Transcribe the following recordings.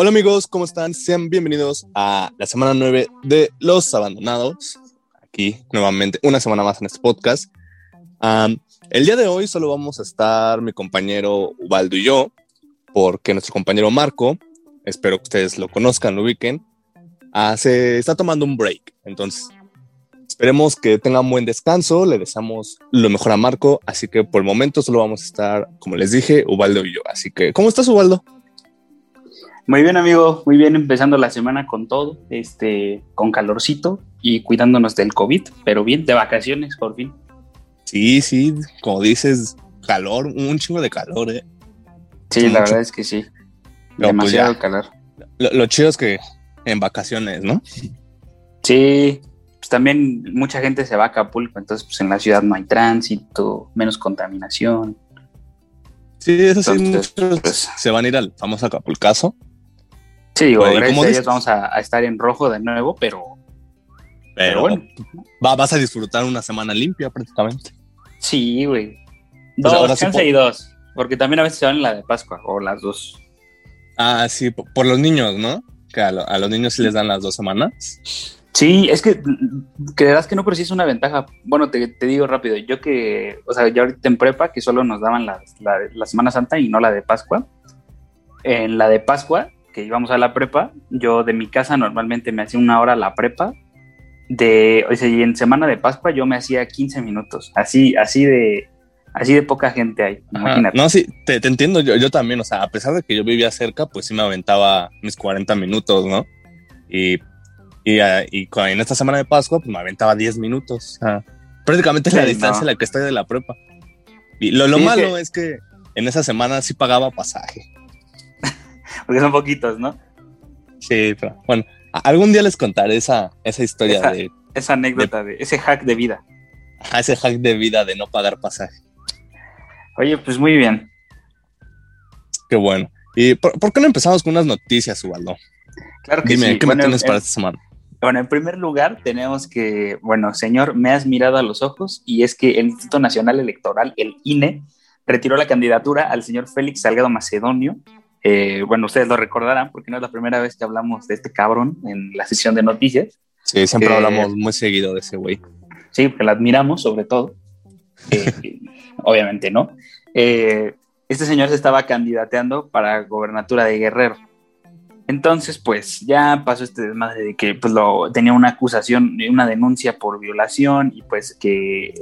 Hola amigos, ¿cómo están? Sean bienvenidos a la semana 9 de Los Abandonados. Aquí nuevamente una semana más en este podcast. el día de hoy solo vamos a estar mi compañero Ubaldo y yo, porque nuestro compañero Marco, espero que ustedes lo conozcan, lo ubiquen, ah, se está tomando un break. Entonces, esperemos que tenga un buen descanso. Le deseamos lo mejor a Marco. Así que por el momento solo vamos a estar, como les dije, Ubaldo y yo. Así que, ¿cómo estás, Ubaldo? Muy bien, amigo. Muy bien, empezando la semana con todo, este, con calorcito y cuidándonos del COVID, pero bien, de vacaciones, por fin. Sí, sí, como dices, calor, un chingo de calor, ¿eh? Sí, la verdad es que sí. Pues, Demasiado calor. Lo, chido es que en vacaciones, ¿no? Sí, pues también mucha gente se va a Acapulco, entonces pues en la ciudad no hay tránsito, menos contaminación. Sí, eso sí, muchos pues, se van a ir al famoso Acapulcazo Sí, digo, gracias vamos a, estar en rojo de nuevo, pero. Pero, bueno. vas a disfrutar una semana limpia prácticamente. Sí, güey. Dos, ahora chance y dos. Porque también a veces se van en la de Pascua, o las dos. Ah, sí, por, los niños, ¿no? Que a, los niños sí les dan las dos semanas. Sí, es que creerás que no, pero sí es una ventaja. Bueno, te, digo rápido, yo que, o sea, ya ahorita en prepa, que solo nos daban la, la Semana Santa y no la de Pascua. En la de Pascua que íbamos a la prepa, yo de mi casa normalmente me hacía una hora la prepa. De, o sea, y en semana de Pascua yo me hacía 15 minutos. Así, así de, así de poca gente hay. Imagínate. No, sí, te, entiendo. Yo, yo, también, o sea, a pesar de que yo vivía cerca, pues sí me aventaba mis 40 minutos, ¿no? Y, y, ah, y en esta semana de Pascua, pues me aventaba 10 minutos. prácticamente es la distancia en la que estoy de la prepa. Y lo, lo malo es que en esa semana sí pagaba pasaje porque son poquitos, ¿no? Sí, pero bueno, algún día les contaré esa, esa historia de... Esa anécdota, de, ese hack de vida. ese hack de vida de no pagar pasaje. Oye, pues muy bien. Qué bueno. ¿Y por, qué no empezamos con unas noticias, Ubaldo? Claro que Dime, ¿qué me tienes para esta semana? Bueno, en primer lugar tenemos que, bueno, señor, me has mirado a los ojos y es que el Instituto Nacional Electoral, el INE, retiró la candidatura al señor Félix Salgado Macedonio eh, bueno, ustedes lo recordarán porque no es la primera vez que hablamos de este cabrón en la sesión de noticias. Sí, siempre hablamos muy seguido de ese güey. Sí, porque lo admiramos sobre todo. Eh, obviamente, ¿no? Eh, este señor se estaba candidateando para gobernatura de Guerrero. Entonces, pues ya pasó este desmadre de que pues, lo, tenía una acusación, una denuncia por violación y pues que,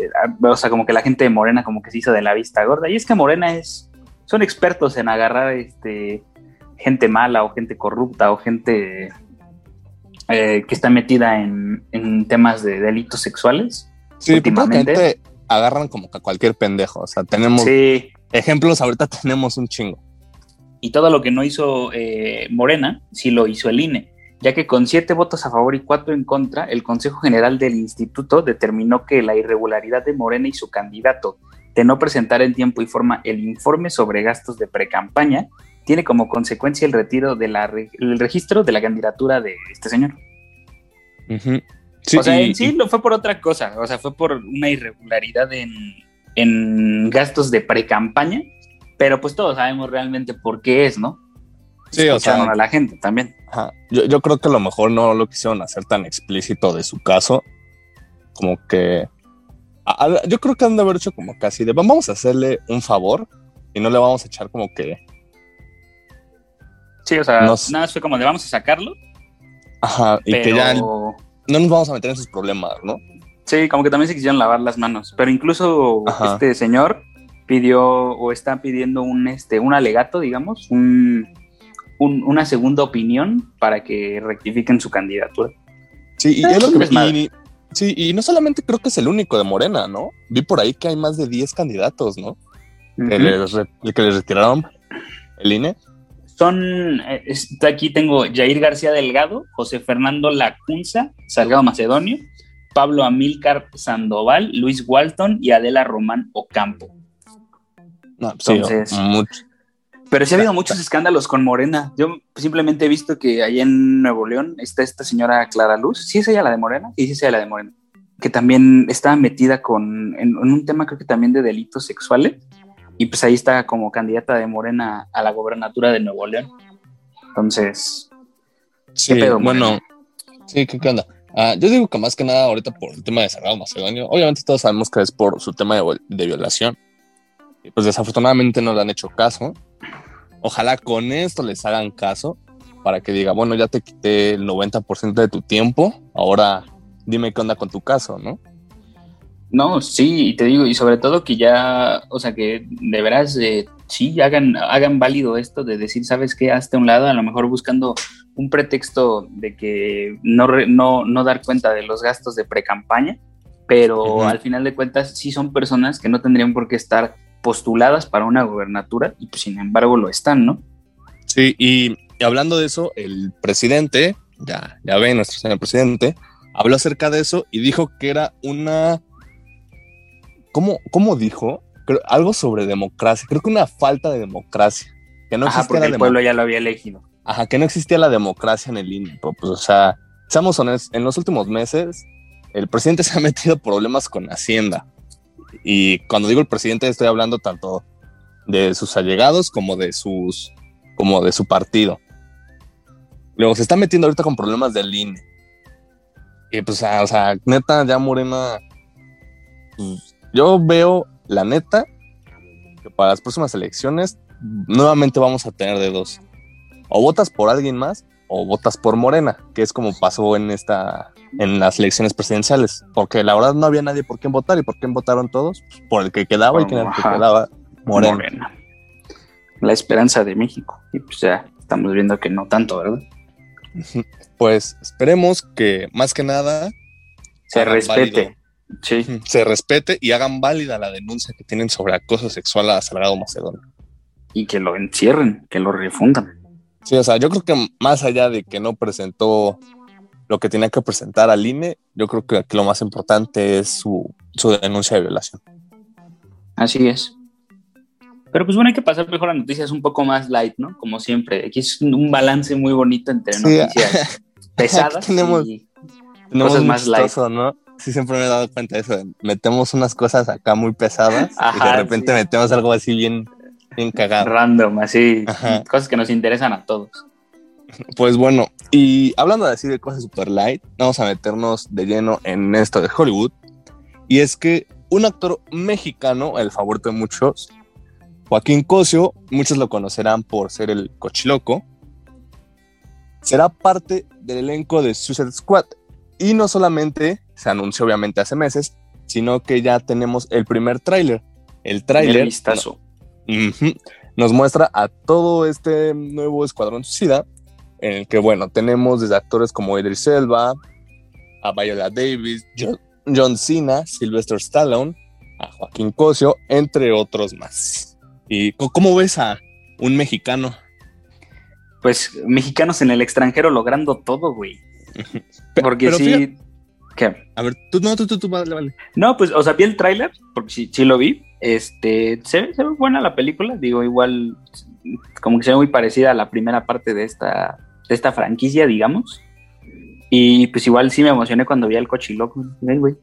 o sea, como que la gente de Morena como que se hizo de la vista gorda. Y es que Morena es son expertos en agarrar este, gente mala o gente corrupta o gente eh, que está metida en, temas de delitos sexuales. Sí, últimamente agarran como que a cualquier pendejo. O sea, tenemos ejemplos, ahorita tenemos un chingo. Y todo lo que no hizo eh, Morena, sí lo hizo el INE, ya que con siete votos a favor y cuatro en contra, el Consejo General del Instituto determinó que la irregularidad de Morena y su candidato de no presentar en tiempo y forma el informe sobre gastos de precampaña, tiene como consecuencia el retiro del registro de la candidatura de este señor. o sea, en sí lo fue por otra cosa, o sea, fue por una irregularidad en, gastos de precampaña, pero pues todos sabemos realmente por qué es, ¿no? Sí, o sea, a la gente también. Yo, yo creo que a lo mejor no lo quisieron hacer tan explícito de su caso, como que yo creo que han de haber hecho como casi de vamos a hacerle un favor y no le vamos a echar como que. Sí, o sea, nada fue como de vamos a sacarlo. Ajá, y que ya no nos vamos a meter en sus problemas, ¿no? Sí, como que también se quisieron lavar las manos. Pero incluso este señor pidió o está pidiendo un, este, un alegato, digamos, un, una segunda opinión para que rectifiquen su candidatura. Sí, y es lo que me, Sí, y no solamente creo que es el único de Morena, ¿no? Vi por ahí que hay más de 10 candidatos, ¿no? que, les, retiraron el INE. Son, eh, aquí tengo Jair García Delgado, José Fernando Lacunza, Salgado Macedonio, Pablo Amílcar Sandoval, Luis Walton y Adela Román Ocampo. No, pues Entonces, mucho. Pero sí ha habido muchos escándalos con Morena. Yo simplemente he visto que allá en Nuevo León está esta señora Clara Luz. Sí, es ella la de Morena. Y sí, es ella la de Morena. Que también está metida con, en, un tema, creo que también de delitos sexuales. Y pues ahí está como candidata de Morena a la gobernatura de Nuevo León. Entonces, sí, bueno, sí, ¿qué, onda? Ah, yo digo que más que nada ahorita por el tema de Sagrado Macedonio, obviamente todos sabemos que es por su tema de, de violación. Y pues desafortunadamente no le han hecho caso. Ojalá con esto les hagan caso para que diga, bueno, ya te quité el 90% de tu tiempo, ahora dime qué onda con tu caso, ¿no? No, sí, y te digo, y sobre todo que ya, o sea, que de veras, eh, sí, hagan, hagan válido esto de decir, ¿sabes qué? Hazte a un lado, a lo mejor buscando un pretexto de que no, no, no dar cuenta de los gastos de pre-campaña, pero al final de cuentas sí son personas que no tendrían por qué estar postuladas para una gobernatura y pues sin embargo lo están, ¿no? Sí, y, hablando de eso, el presidente, ya, ya ven, nuestro señor presidente, habló acerca de eso y dijo que era una ¿Cómo, cómo dijo? algo sobre democracia. Creo que una falta de democracia. Que no Ajá, porque el pueblo ya lo había elegido. Ajá, que no existía la democracia en el INE. Pues, o sea, seamos honestos, en los últimos meses el presidente se ha metido problemas con Hacienda. Y cuando digo el presidente estoy hablando tanto de sus allegados como de sus como de su partido. Luego se está metiendo ahorita con problemas del INE. Y pues, o sea, neta, ya Morena pues, yo veo, la neta, que para las próximas elecciones nuevamente vamos a tener de dos. O votas por alguien más o votas por Morena, que es como pasó en esta en las elecciones presidenciales, porque la verdad no había nadie por quién votar y por quién votaron todos, pues, por el que quedaba y que, el que quedaba Morena. La esperanza de México. Y pues ya estamos viendo que no tanto, ¿verdad? Pues esperemos que más que nada se respete se respete y hagan válida la denuncia que tienen sobre acoso sexual a Salgado Macedonio. Y que lo encierren, que lo refundan. Sí, o sea, yo creo que más allá de que no presentó lo que tenía que presentar al INE, yo creo que aquí lo más importante es su, denuncia de violación. Así es. Pero pues bueno, hay que pasar mejor a noticias un poco más light, ¿no? Como siempre. Aquí es un balance muy bonito entre noticias pesadas y cosas más light. ¿no? sí siempre me he dado cuenta de eso. Metemos unas cosas acá muy pesadas y de repente metemos algo así bien, bien cagado. Random, así. Cosas que nos interesan a todos. Pues bueno, y hablando de así de cosas super light, vamos a meternos de lleno en esto de Hollywood. Y es que un actor mexicano, el favorito de muchos, Joaquín Cosio, muchos lo conocerán por ser el cochiloco, será parte del elenco de Suicide Squad. Y no solamente se anunció obviamente hace meses, sino que ya tenemos el primer tráiler. El tráiler nos muestra a todo este nuevo escuadrón suicida, en el que, bueno, tenemos desde actores como Idris Elba, a Viola Davis, John, Cena, Sylvester Stallone, a Joaquín Cosio, entre otros más. ¿Y cómo ves a un mexicano? Pues mexicanos en el extranjero logrando todo, güey. Porque sí, ¿Qué? A ver, tú, no, tú, tú, tú, vale, vale. No, pues, o sea, vi el tráiler, porque sí, sí lo vi. Este, se ve, se ve buena la película, digo, igual, como que se ve muy parecida a la primera parte de esta, esta franquicia, digamos. Y pues igual sí me emocioné cuando vi al cochiloco. Ven, güey,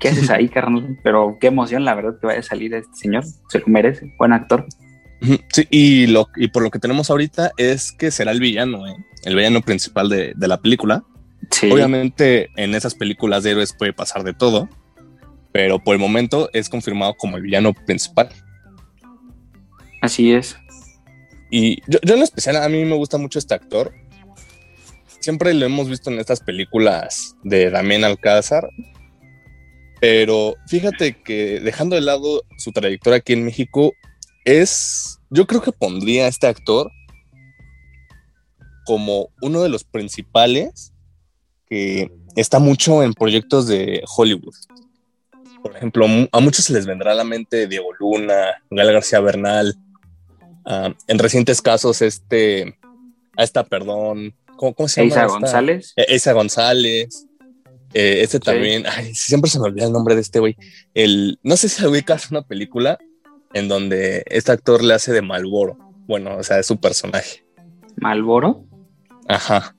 ¿qué haces ahí, carnal? Pero qué emoción, la verdad, que vaya a salir este señor. Se lo merece, buen actor. Sí, y, lo, y por lo que tenemos ahorita es que será el villano, ¿eh? el villano principal de, de la película. Obviamente en esas películas de héroes puede pasar de todo, pero por el momento es confirmado como el villano principal. Así es. Y yo, en especial a mí me gusta mucho este actor. Siempre lo hemos visto en estas películas de Damián Alcázar. Pero fíjate que dejando de lado su trayectoria aquí en México, es. Yo creo que pondría a este actor como uno de los principales que está mucho en proyectos de Hollywood. Por ejemplo, a muchos se les vendrá a la mente Diego Luna, Gal García Bernal. Ah, en recientes casos, este, a esta, perdón, ¿cómo, se llama? Isa González. Isa González. Eh, este también, ay, siempre se me olvida el nombre de este güey. El, no sé si ubicas una película en donde este actor le hace de Malboro. Bueno, o sea, es su personaje. ¿Malboro? Ajá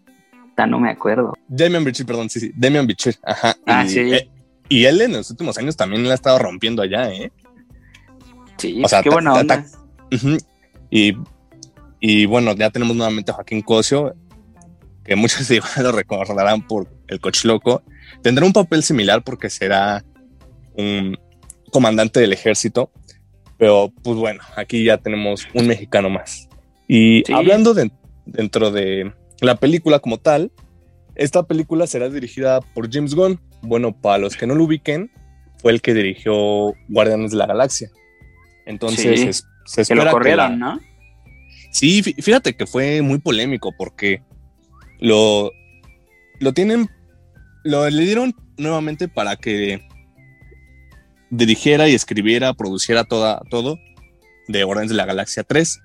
no me acuerdo. Damian Bichir, perdón, sí, sí, Damian Bichir, ajá. Ah, y, sí. Eh, y él en los últimos años también la ha estado rompiendo allá, ¿eh? Sí, o sea, qué buena onda. y Y bueno, ya tenemos nuevamente a Joaquín Cosio, que muchos lo recordarán por el coche loco. Tendrá un papel similar porque será un comandante del ejército. Pero pues bueno, aquí ya tenemos un mexicano más. Y hablando de, dentro de la película como tal, esta película será dirigida por James Gunn. Bueno, para los que no lo ubiquen, fue el que dirigió Guardianes de la Galaxia. Entonces se espera que lo corrieron, ¿no? Sí, fíjate que fue muy polémico porque lo, lo tienen, lo le dieron nuevamente para que dirigiera y escribiera, produciera toda, todo de Guardianes de la Galaxia 3,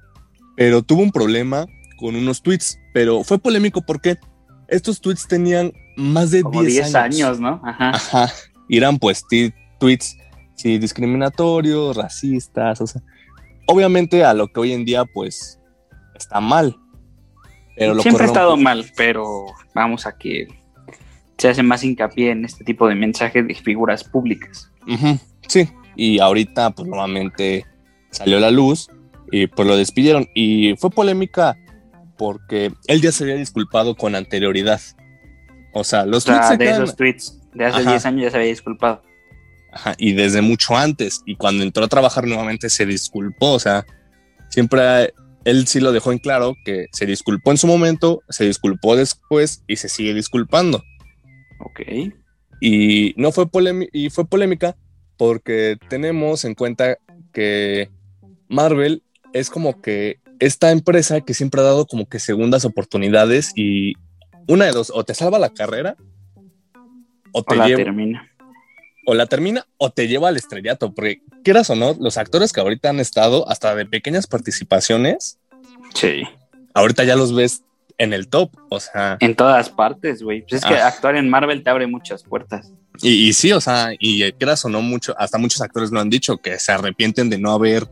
pero tuvo un problema con unos tweets, pero fue polémico porque estos tweets tenían más de 10 años. ¿no? Ajá. Ajá. eran pues tweets sí, discriminatorios, racistas, o sea, obviamente a lo que hoy en día pues está mal. Pero Siempre ha estado mal, pero vamos a que se hace más hincapié en este tipo de mensajes de figuras públicas. Sí, y ahorita pues nuevamente salió la luz y pues lo despidieron y fue polémica porque él ya se había disculpado con anterioridad. O sea, los tweets de esos tweets de hace 10 años ya se había disculpado. Ajá, y desde mucho antes. Y cuando entró a trabajar nuevamente se disculpó. O sea, siempre él sí lo dejó en claro que se disculpó en su momento, se disculpó después y se sigue disculpando. Ok. Y no fue, y fue polémica porque tenemos en cuenta que Marvel es como que esta empresa que siempre ha dado como que segundas oportunidades y una de dos, o te salva la carrera o te la termina. O la termina o te lleva al estrellato, porque quieras o no, los actores que ahorita han estado hasta de pequeñas participaciones, sí. Ahorita ya los ves en el top, o sea. En todas partes, güey. Pues es que ah. actuar en Marvel te abre muchas puertas. Y, y, sí, o sea, y quieras o no mucho, hasta muchos actores lo han dicho, que se arrepienten de no haber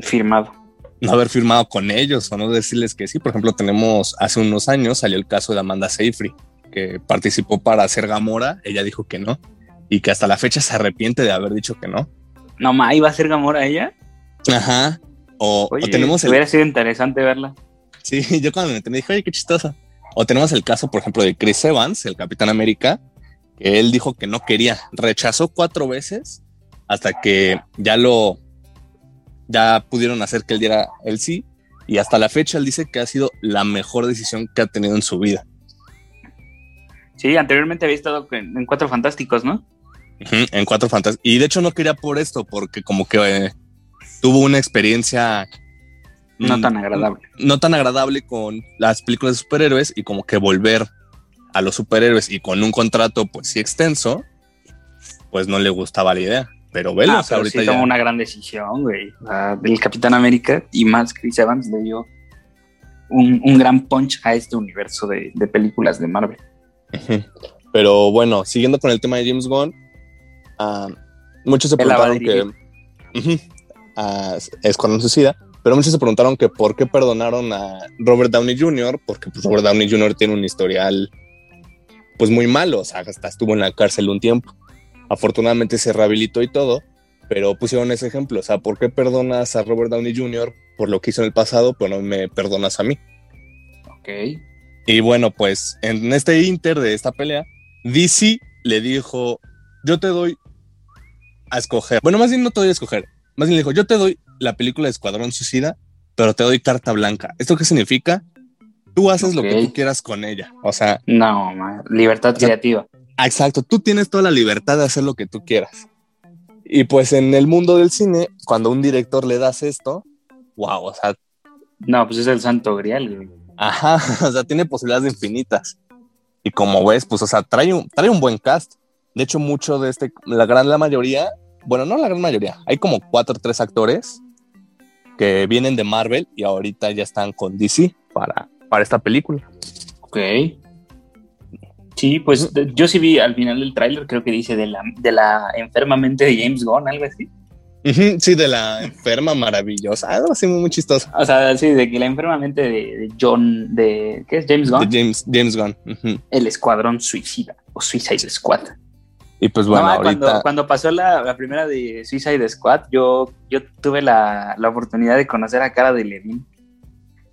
firmado no haber firmado con ellos o no decirles que sí. Por ejemplo, tenemos hace unos años salió el caso de Amanda Seyfried, que participó para hacer Gamora. Ella dijo que no y que hasta la fecha se arrepiente de haber dicho que no. No, ma, ¿iba a ser Gamora ella? Ajá. O, tenemos. Hubiera sido interesante verla. Sí, yo cuando me entendí dije, oye, qué chistosa. O tenemos el caso, por ejemplo, de Chris Evans, el Capitán América, que él dijo que no quería. Rechazó cuatro veces hasta que ya lo ya pudieron hacer que él diera el sí y hasta la fecha él dice que ha sido la mejor decisión que ha tenido en su vida. Sí, anteriormente había estado en, Cuatro Fantásticos, ¿no? En Cuatro Fantásticos. Y de hecho no quería por esto, porque como que eh, tuvo una experiencia... No tan agradable. No tan agradable con las películas de superhéroes y como que volver a los superhéroes y con un contrato pues sí extenso, pues no le gustaba la idea. Pero velo, ah, ahorita sí tomó una gran decisión, güey. del Capitán América y más Chris Evans le dio un, gran punch a este universo de, películas de Marvel. Pero bueno, siguiendo con el tema de James Gunn, ah, muchos se preguntaron que es cuando suicida, pero muchos se preguntaron que por qué perdonaron a Robert Downey Jr., porque pues, Robert Downey Jr. tiene un historial pues muy malo, o sea, hasta estuvo en la cárcel un tiempo. Afortunadamente se rehabilitó y todo, pero pusieron ese ejemplo. O sea, ¿por qué perdonas a Robert Downey Jr. por lo que hizo en el pasado, pero no me perdonas a mí? Ok. Y bueno, pues en este inter de esta pelea, DC le dijo, yo te doy a escoger. Bueno, más bien no te doy a escoger. Más bien le dijo, yo te doy la película de Escuadrón Suicida, pero te doy carta blanca. ¿Esto qué significa? Tú haces lo que tú quieras con ella. O sea... No, libertad creativa. Exacto, tú tienes toda la libertad de hacer lo que tú quieras. Y pues en el mundo del cine, cuando a un director le das esto, wow, o sea... No, pues es el santo grial, Ajá, o sea, tiene posibilidades infinitas. Y como ves, pues, o sea, trae un, trae un buen cast. De hecho, mucho de este, la gran la mayoría, bueno, no la gran mayoría, hay como cuatro o tres actores que vienen de Marvel y ahorita ya están con DC para, para esta película. Ok. Sí, pues yo sí vi al final del tráiler, creo que dice de la, de la enfermamente de James Gunn, algo así. sí, de la enferma maravillosa, algo así muy, chistoso. O sea, sí, de que la enfermamente de, John, de, ¿qué es? James Gunn. De James, James Gunn. El escuadrón suicida, o Suicide Squad. Y pues bueno, ahorita... cuando, pasó la, primera de Suicide Squad, yo, yo tuve la, la oportunidad de conocer a cara de Levin.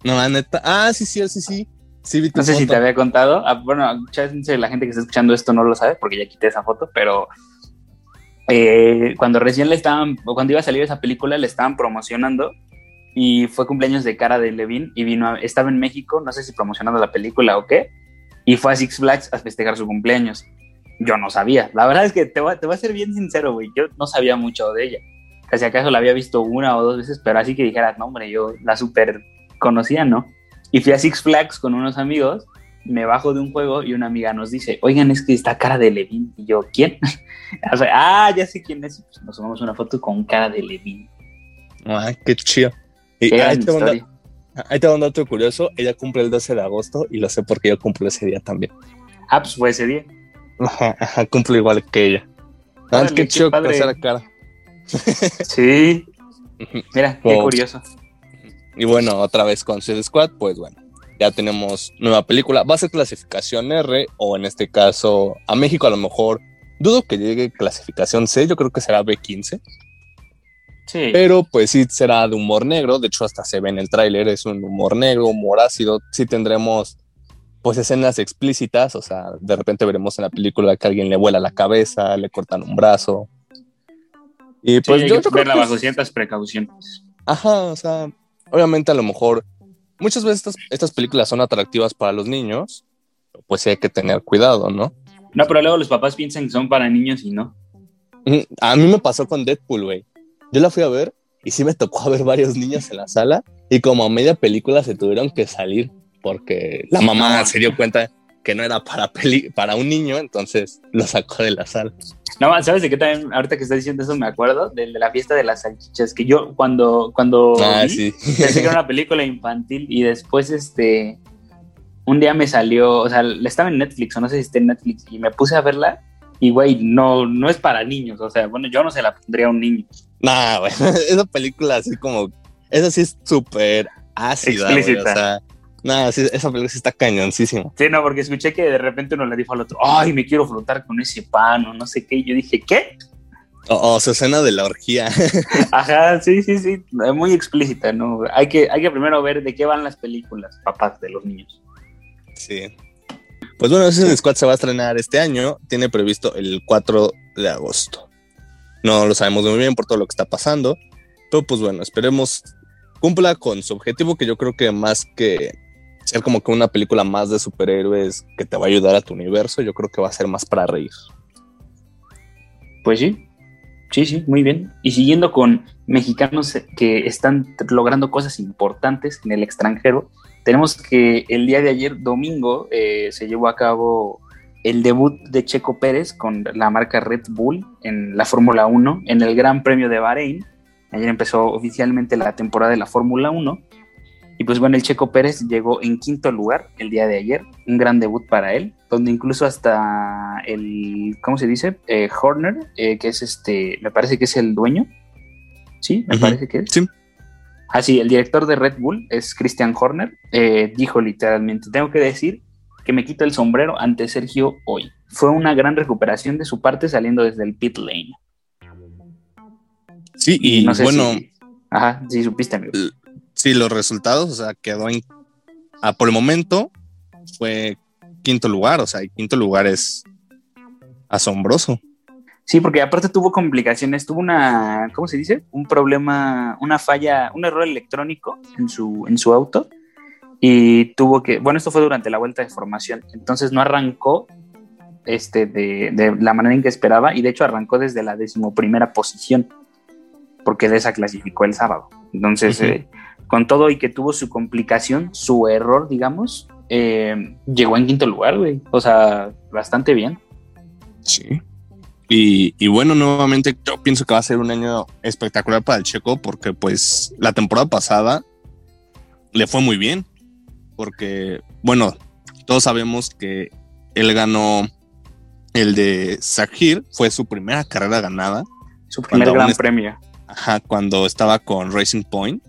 No, la neta. Ah, sí, sí, sí, sí. sí vi tu No sé si te había contado. Ah, bueno, chance la gente que está escuchando esto no lo sabe porque ya quité esa foto, pero eh, cuando recién le estaban, o cuando iba a salir esa película, le estaban promocionando y fue cumpleaños de Cara de Levine y vino, a- estaba en México, no sé si promocionando la película o qué, y fue a Six Flags a festejar su cumpleaños. Yo no sabía. La verdad es que te voy, a- te voy a ser bien sincero, güey. Yo no sabía mucho de ella. Casi acaso la había visto una o dos veces, pero así que dijeras, no, hombre, yo la super conocía, ¿no? Y fui a Six Flags con unos amigos, me bajo de un juego y una amiga nos dice, oigan, es que está cara de Levin. Y yo, ¿quién? O sea, ah, ya sé quién es. Pues nos tomamos una foto con cara de Levin. Ah, qué chido. Y ahí, te va un historia. da- ahí te va un dato curioso. Ella cumple el 12 de agosto y lo sé porque yo cumplo ese día también. Ah, pues fue ese día. Ajá, ajá, cumplo igual que ella. Ah, qué qué chido la cara. Sí. Mira, qué Oh. curioso. Y bueno, otra vez con Suicide Squad, pues bueno, ya tenemos nueva película. Va a ser clasificación R o en este caso a México a lo mejor dudo que llegue clasificación C, yo creo que será B15, Sí. pero pues sí será de humor negro, de hecho hasta se ve en el tráiler, es un humor negro, humor ácido, sí tendremos pues escenas explícitas, o sea, de repente veremos en la película que alguien le vuela la cabeza, le cortan un brazo. Y Sí, pues hay yo, que yo verla bajo ciertas precauciones. Ajá, o sea, obviamente a lo mejor muchas veces estas, estas películas son atractivas para los niños, pues sí hay que tener cuidado, ¿no? No, pero luego los papás piensan que son para niños y no. A mí me pasó con Deadpool, güey. Yo la fui a ver y sí me tocó ver varios niños en la sala y como a media película se tuvieron que salir porque la mamá No. se dio cuenta que no era para, peli para un niño, entonces lo sacó de la sala. No, ¿sabes de qué también? Ahorita que estás diciendo eso me acuerdo de, de la fiesta de las salchichas, que yo cuando, cuando Ah, vi, sí. pensé que era una película infantil y después este un día me salió, o sea, estaba en Netflix o no sé si está en Netflix y me puse a verla y güey, no, no es para niños, o sea, bueno, yo no se la pondría a un niño. Nah, güey, esa película así como, esa sí es súper ácida, güey, o Explícita. sea, nada, sí, esa película sí está cañoncísima. Sí, no, porque escuché que de repente uno le dijo al otro, ay, me quiero flotar con ese pan o no sé qué, y yo dije, ¿qué? O, o su escena de la orgía. Ajá, sí, sí, sí, muy explícita, ¿no? Hay que, hay que primero ver de qué van las películas, papás de los niños. sí. Pues bueno, Suicide Squad se va a estrenar este año. Tiene previsto el 4 de agosto. No lo sabemos muy bien por todo lo que está pasando. Pero pues bueno, esperemos cumpla con su objetivo, que yo creo que más que ser como que una película más de superhéroes que te va a ayudar a tu universo, yo creo que va a ser más para reír. Pues sí, sí, sí, muy bien. Y siguiendo con mexicanos que están logrando cosas importantes en el extranjero, tenemos que el día de ayer, domingo, eh, se llevó a cabo el debut de Checo Pérez con la marca Red Bull en la Fórmula 1, en el Gran Premio de Bahrein. Ayer empezó oficialmente la temporada de la Fórmula 1. Y pues bueno, el Checo Pérez llegó en quinto lugar el día de ayer, un gran debut para él, donde incluso hasta el, ¿cómo se dice? Eh, Horner, eh, que es este, me parece que es el dueño, ¿sí? Me parece que es. Sí. Ah, sí, el director de Red Bull es Christian Horner, eh, dijo literalmente, tengo que decir que me quito el sombrero ante Sergio hoy. Fue una gran recuperación de su parte saliendo desde el pit lane. Sí, y no sé bueno, si- Ajá, sí, supiste, amigo. Sí, los resultados, o sea, quedó en. ah, por el momento fue quinto lugar, o sea, y quinto lugar es asombroso. Sí, porque aparte tuvo complicaciones, tuvo una, ¿cómo se dice? Un problema, una falla, un error electrónico en su, en su auto y tuvo que, bueno, esto fue durante la vuelta de formación, entonces no arrancó este, de, de la manera en que esperaba y de hecho arrancó desde la decimoprimera posición porque de esa clasificó el sábado. Entonces, eh, con todo y que tuvo su complicación, su error, digamos, eh, llegó en quinto lugar, güey. O sea, bastante bien. Sí. Y, y bueno, nuevamente yo pienso que va a ser un año espectacular para el Checo porque pues la temporada pasada le fue muy bien. Porque, bueno, todos sabemos que él ganó el de Sakir, fue su primera carrera ganada, Su primer gran premio. ajá, cuando estaba con Racing Point.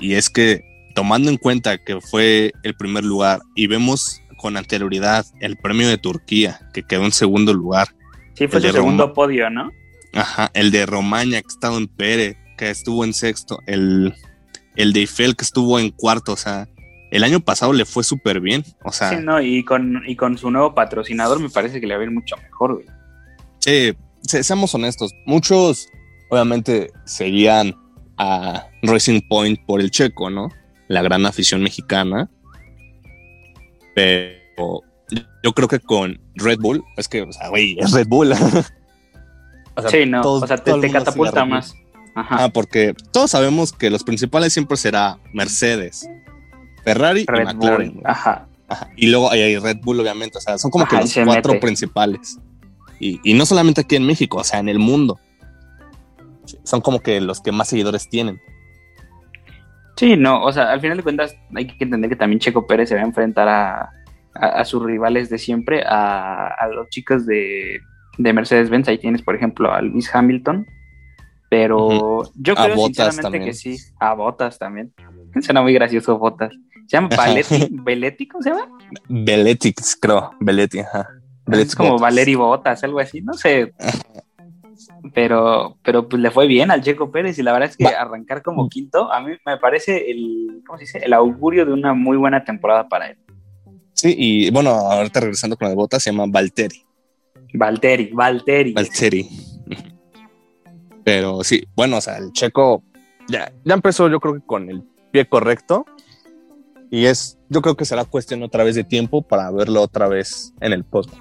Y es que tomando en cuenta que fue el primer lugar y vemos con anterioridad el premio de Turquía, que quedó en segundo lugar, Sí, fue El su segundo Roma. podio, ¿no? Ajá, el de Romaña, que estaba en Pérez, que estuvo en sexto, el el de Eiffel que estuvo en cuarto, o sea, el año pasado le fue súper bien, o sea. Sí, no, y con, y con su nuevo patrocinador me parece que le va a ir mucho mejor, güey. Sí, seamos honestos, muchos obviamente seguían a Racing Point por el checo, ¿no? La gran afición mexicana. Pero yo creo que con Red Bull, es que, o sea, güey, es Red Bull. o sea, sí, no, o sea, te, catapulta más. Ajá. Ah, porque todos sabemos que los principales siempre será Mercedes, Ferrari y McLaren. Ajá. Y luego hay Red Bull, obviamente. O sea, son como que los cuatro principales. Y, y, no solamente aquí en México, o sea, en el mundo. Son como que los que más seguidores tienen. Sí, no, o sea, al final de cuentas hay que entender que también Checo Pérez se va a enfrentar a, a, sus rivales de siempre, a, a los chicos de, de Mercedes-Benz. Ahí tienes, por ejemplo, a Luis Hamilton. Pero yo creo sinceramente que sí. A Botas también. Suena muy gracioso Botas. ¿Se llama Valetti? ¿Veletti? ¿Cómo se llama? Veletti, creo. Veletti, ajá. es como Valeri Botas, algo así, no sé. pero, pero pues le fue bien al Checo Pérez y la verdad es que arrancar como quinto, a mí me parece el, ¿cómo se dice? El augurio de una muy buena temporada para él. Sí, y bueno, ahorita regresando con el Botas, se llama Valteri. Valteri, Valteri. Valteri. Pero sí, bueno, o sea, el Checo ya, ya empezó yo creo que con el pie correcto y es, yo creo que será cuestión otra vez de tiempo para verlo otra vez en el post.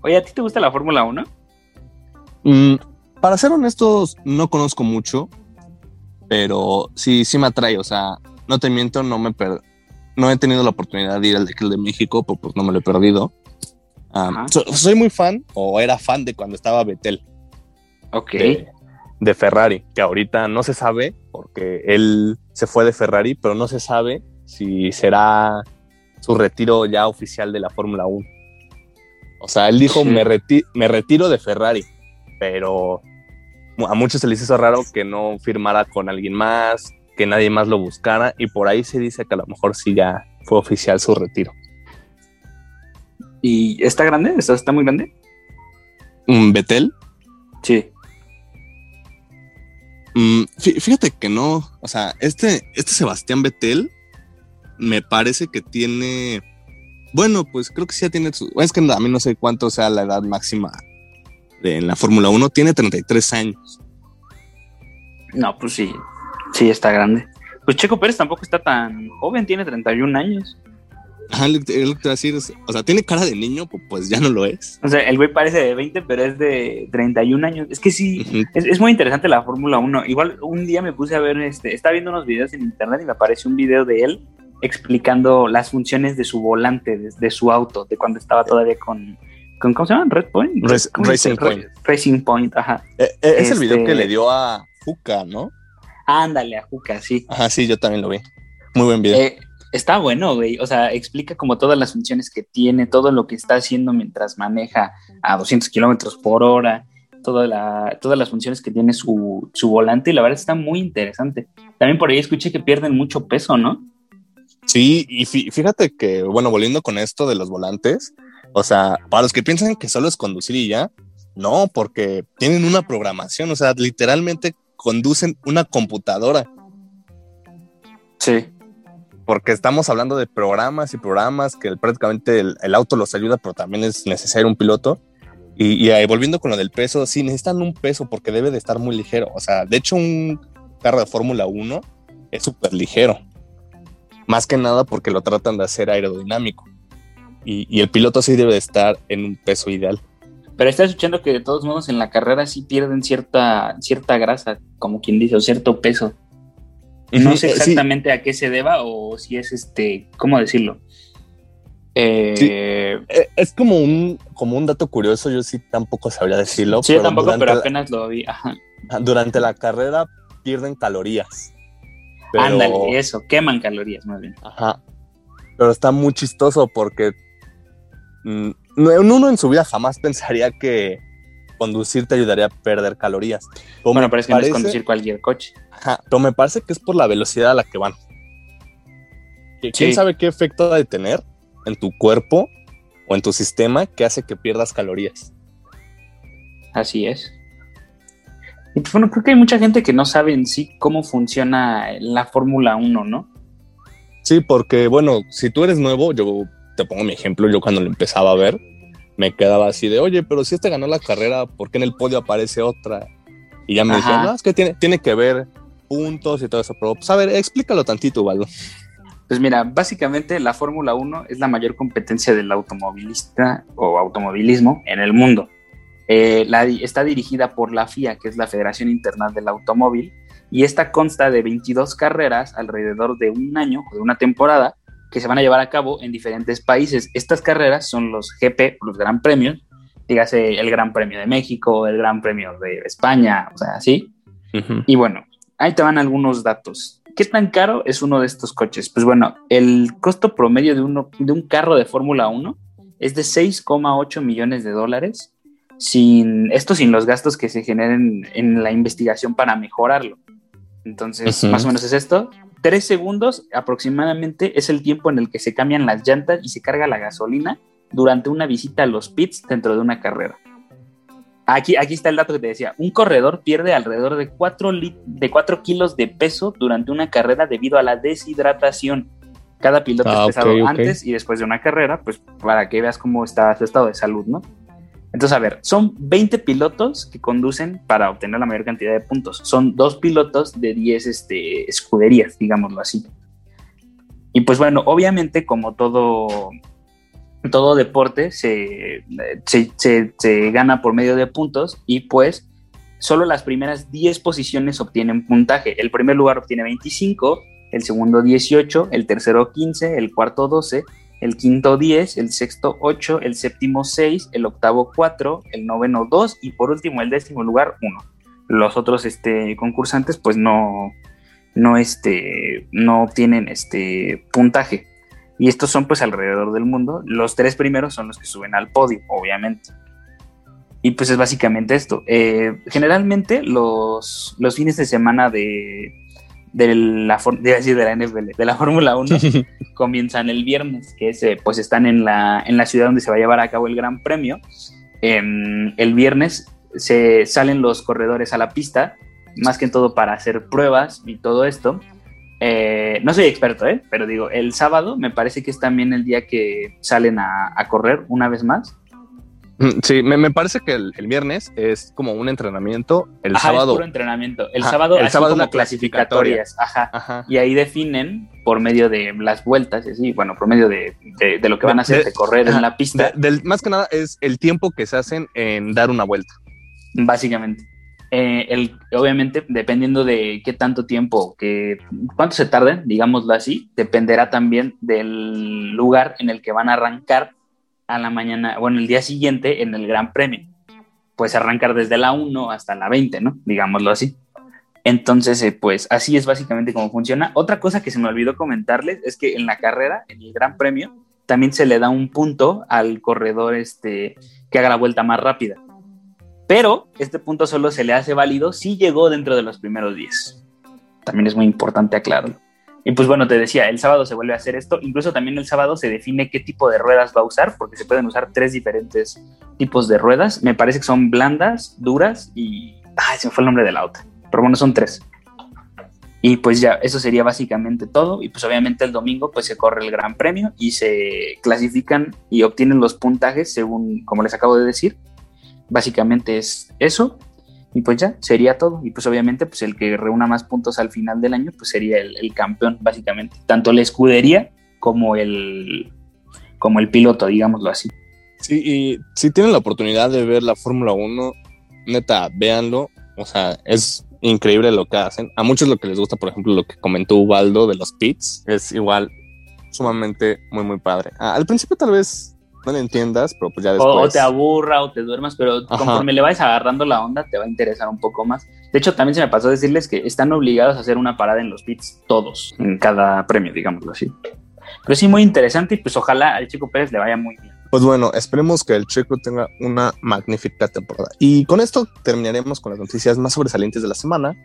Oye, ¿a ti te gusta la Fórmula 1? Mm, para ser honestos, no conozco mucho, pero sí, sí me atrae, o sea, no te miento, no me no he tenido la oportunidad de ir al de México, pues, pues no me lo he perdido. soy muy fan, o era fan de cuando estaba Betel. Ok. de, Ferrari, que ahorita no se sabe, porque él se fue de Ferrari, pero no se sabe si será su retiro ya oficial de la Fórmula 1. O sea, él dijo, me, me retiro de Ferrari, pero a muchos se les hizo raro que no firmara con alguien más, que nadie más lo buscara, y por ahí se dice que a lo mejor sí ya fue oficial su retiro. ¿Y está grande? ¿Está, está muy grande? ¿Un Betel? Sí. Mm, fíjate que no, o sea, este, este Sebastián Betel me parece que tiene, bueno, pues creo que sí ya tiene su, es que a mí no sé cuánto sea la edad máxima de, en la Fórmula 1, tiene 33 años. No, pues sí, sí está grande. Pues Checo Pérez tampoco está tan joven, tiene 31 años. Ajá, lo que te decir, o sea, tiene cara de niño, pues ya no lo es. O sea, el güey parece de 20, pero es de 31 años. Es que sí, es, muy interesante la Fórmula 1. Igual un día me puse a ver, este, estaba viendo unos videos en internet y me apareció un video de él explicando las funciones de su volante, de, su auto, de cuando estaba todavía con, con ¿cómo se llama? Red Point. Racing Point. Racing Point, ajá. Eh, eh, es el video que este le dio a Juca, ¿no? Ándale, a Juca, sí. Ajá, sí, yo también lo vi. Muy buen video. Eh, está bueno, güey. O sea, explica como todas las funciones que tiene, todo lo que está haciendo mientras maneja a 200 kilómetros por hora, toda la, todas las funciones que tiene su, su volante. Y la verdad está muy interesante. También por ahí escuché que pierden mucho peso, ¿no? Sí, y fíjate que, bueno, volviendo con esto de los volantes, o sea, para los que piensan que solo es conducir y ya, no, porque tienen una programación, o sea, literalmente conducen una computadora. Sí. Porque estamos hablando de programas y programas que prácticamente el, auto los ayuda, pero también es necesario un piloto. Y, y volviendo con lo del peso, sí, necesitan un peso porque debe de estar muy ligero. O sea, de hecho, un carro de Fórmula 1 es súper ligero. Más que nada porque lo tratan de hacer aerodinámico. Y, el piloto sí debe estar en un peso ideal. Pero está escuchando que de todos modos en la carrera sí pierden cierta, cierta grasa, como quien dice, o cierto peso. No sé exactamente a qué se deba o si es este, ¿cómo decirlo? Eh, eh, es como un, como un dato curioso, yo sí tampoco sabría decirlo. Sí, tampoco, pero apenas lo vi. Durante la carrera pierden calorías. Ándale, eso, queman calorías más bien. Ajá. Pero está muy chistoso porque uno en su vida jamás pensaría que conducir te ayudaría a perder calorías. bueno, pero es que no es conducir cualquier coche. Ajá, pero me parece que es por la velocidad a la que van. ¿Quién sabe qué efecto ha de tener en tu cuerpo o en tu sistema que hace que pierdas calorías? Así es. Y pues, bueno, creo que hay mucha gente que no sabe en sí cómo funciona la Fórmula 1, ¿no? Sí, porque bueno, si tú eres nuevo, yo te pongo mi ejemplo, yo cuando lo empezaba a ver, me quedaba así de, oye, pero si este ganó la carrera, ¿por qué en el podio aparece otra? Y ya me dijeron, no, es que tiene, tiene que ver puntos y todo eso, pero pues a ver, explícalo tantito, Valdo. Pues mira, básicamente la Fórmula 1 es la mayor competencia del automovilista o automovilismo en el mundo. Eh, está dirigida por la FIA, que es la Federación Internacional del Automóvil, y esta consta de 22 carreras alrededor de un año o de una temporada que se van a llevar a cabo en diferentes países. Estas carreras son los GP, los Gran Premios, dígase el Gran Premio de México, el Gran Premio de España, o sea, así. Y bueno, ahí te van algunos datos. ¿Qué tan caro es uno de estos coches? Pues bueno, el costo promedio de, uno, de un carro de Fórmula 1 es de 6,8 millones de dólares, sin, esto sin los gastos que se generen en la investigación para mejorarlo. Entonces, más o menos es esto. Tres segundos aproximadamente es el tiempo en el que se cambian las llantas y se carga la gasolina durante una visita a los pits dentro de una carrera. Aquí, aquí está el dato que te decía. Un corredor pierde alrededor de 4, de kilos de peso durante una carrera debido a la deshidratación. Cada piloto es ah, pesado antes y después de una carrera, pues para que veas cómo está su estado de salud, ¿no? Entonces, a ver, son 20 pilotos que conducen para obtener la mayor cantidad de puntos. Son dos pilotos de 10 este, escuderías, digámoslo así. Y pues bueno, obviamente como todo todo deporte se, se, gana por medio de puntos y pues solo las primeras 10 posiciones obtienen puntaje. El primer lugar obtiene 25, el segundo 18, el tercero 15, el cuarto 12, el quinto 10, el sexto 8, el séptimo 6, el octavo 4, el noveno 2 y por último el décimo lugar 1. Los otros este, concursantes pues no, no, este, no obtienen este puntaje. Y estos son pues alrededor del mundo. Los tres primeros son los que suben al podio, obviamente. Y pues es básicamente esto. Eh, generalmente los, los fines de semana de, de la, de, de la NFL, de la Fórmula 1, comienzan el viernes, que es, eh, pues están en la, en la ciudad donde se va a llevar a cabo el Gran Premio. Em, el viernes se salen los corredores a la pista, más que todo para hacer pruebas y todo esto. Eh, no soy experto, ¿eh? pero digo, el sábado me parece que es también el día que salen a, correr una vez más. Mm, sí, me, parece que el, viernes es como un entrenamiento. El sábado. Es puro entrenamiento. El sábado, el sábado como clasificatorias. Ajá. Y ahí definen por medio de las vueltas, así, bueno, por medio de, lo que van a hacer de, correr en la pista. del, más que nada es el tiempo que se hacen en dar una vuelta. Básicamente. Eh, el, obviamente, dependiendo de qué tanto tiempo, que, cuánto se tarden, digámoslo así, dependerá también del lugar en el que van a arrancar a la mañana, bueno, el día siguiente en el Gran Premio. Pues arrancar desde la 1 hasta la 20, ¿no? Digámoslo así. Entonces, eh, pues así es básicamente cómo funciona. Otra cosa que se me olvidó comentarles es que en la carrera, en el Gran Premio, también se le da un punto al corredor este, que haga la vuelta más rápida pero este punto solo se le hace válido si llegó dentro de los primeros 10. También es muy importante aclararlo. Y pues bueno, te decía, el sábado se vuelve a hacer esto. Incluso también el sábado se define qué tipo de ruedas va a usar, porque se pueden usar tres diferentes tipos de ruedas. Me parece que son blandas, duras y... Ay, se me fue el nombre de la otra. Pero bueno, son tres. Y pues ya, eso sería básicamente todo. Y pues obviamente el domingo pues se corre el Gran Premio y se clasifican y obtienen los puntajes según, como les acabo de decir, Básicamente es eso. Y pues ya, sería todo. Y pues obviamente, pues el que reúna más puntos al final del año, pues sería el, campeón, básicamente. Tanto la escudería como el, como el piloto, digámoslo así. Sí, y si tienen la oportunidad de ver la Fórmula 1, neta, véanlo. O sea, es increíble lo que hacen. A muchos lo que les gusta, por ejemplo, lo que comentó Ubaldo de los pits, es igual sumamente muy, muy padre. Al principio tal vez no le entiendas, pero pues ya después. O, te aburra o te duermas, pero conforme le vayas agarrando la onda, te va a interesar un poco más. De hecho, también se me pasó decirles que están obligados a hacer una parada en los pits, todos, en cada premio, digámoslo así. Pero sí, muy interesante y pues ojalá al Chico Pérez le vaya muy bien. Pues bueno, esperemos que el Chico tenga una magnífica temporada. Y con esto terminaremos con las noticias más sobresalientes de la semana.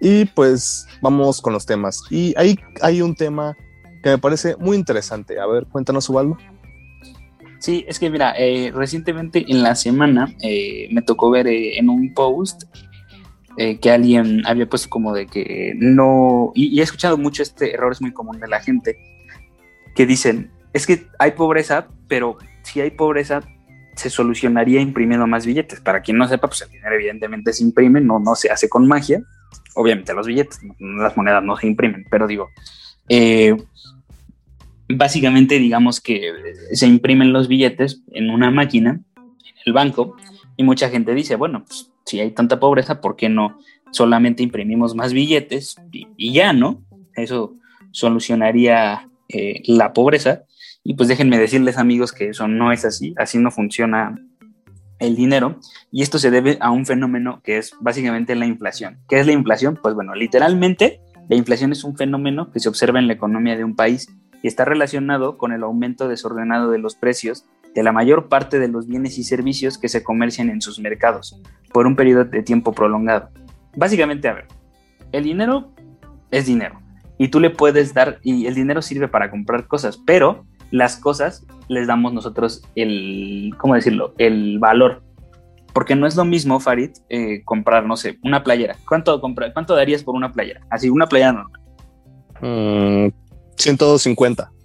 Y pues vamos con los temas. Y ahí hay un tema que me parece muy interesante. A ver, cuéntanos, Ubaldo. Sí, es que mira, eh, recientemente en la semana eh, me tocó ver eh, en un post eh, que alguien había puesto como de que no, y, he escuchado mucho este error, es muy común de la gente, que dicen, es que hay pobreza, pero si hay pobreza, se solucionaría imprimiendo más billetes. Para quien no sepa, pues el dinero evidentemente se imprime, no, no se hace con magia. Obviamente los billetes, las monedas no se imprimen, pero digo, eh, básicamente digamos que se imprimen los billetes en una máquina, en el banco, y mucha gente dice, bueno, pues si hay tanta pobreza, ¿por qué no solamente imprimimos más billetes y, ya, ¿no? Eso solucionaría eh, la pobreza. Y pues déjenme decirles amigos que eso no es así, así no funciona el dinero. Y esto se debe a un fenómeno que es básicamente la inflación. ¿Qué es la inflación? Pues bueno, literalmente la inflación es un fenómeno que se observa en la economía de un país y está relacionado con el aumento desordenado de los precios de la mayor parte de los bienes y servicios que se comercian en sus mercados por un periodo de tiempo prolongado. Básicamente, a ver, el dinero es dinero y tú le puedes dar, y el dinero sirve para comprar cosas, pero las cosas les damos nosotros el, ¿cómo decirlo?, el valor. Porque no es lo mismo, Farid, eh, comprar, no sé, una playera. ¿Cuánto, compra, ¿Cuánto darías por una playera? Así, una playera normal. 150. Mm,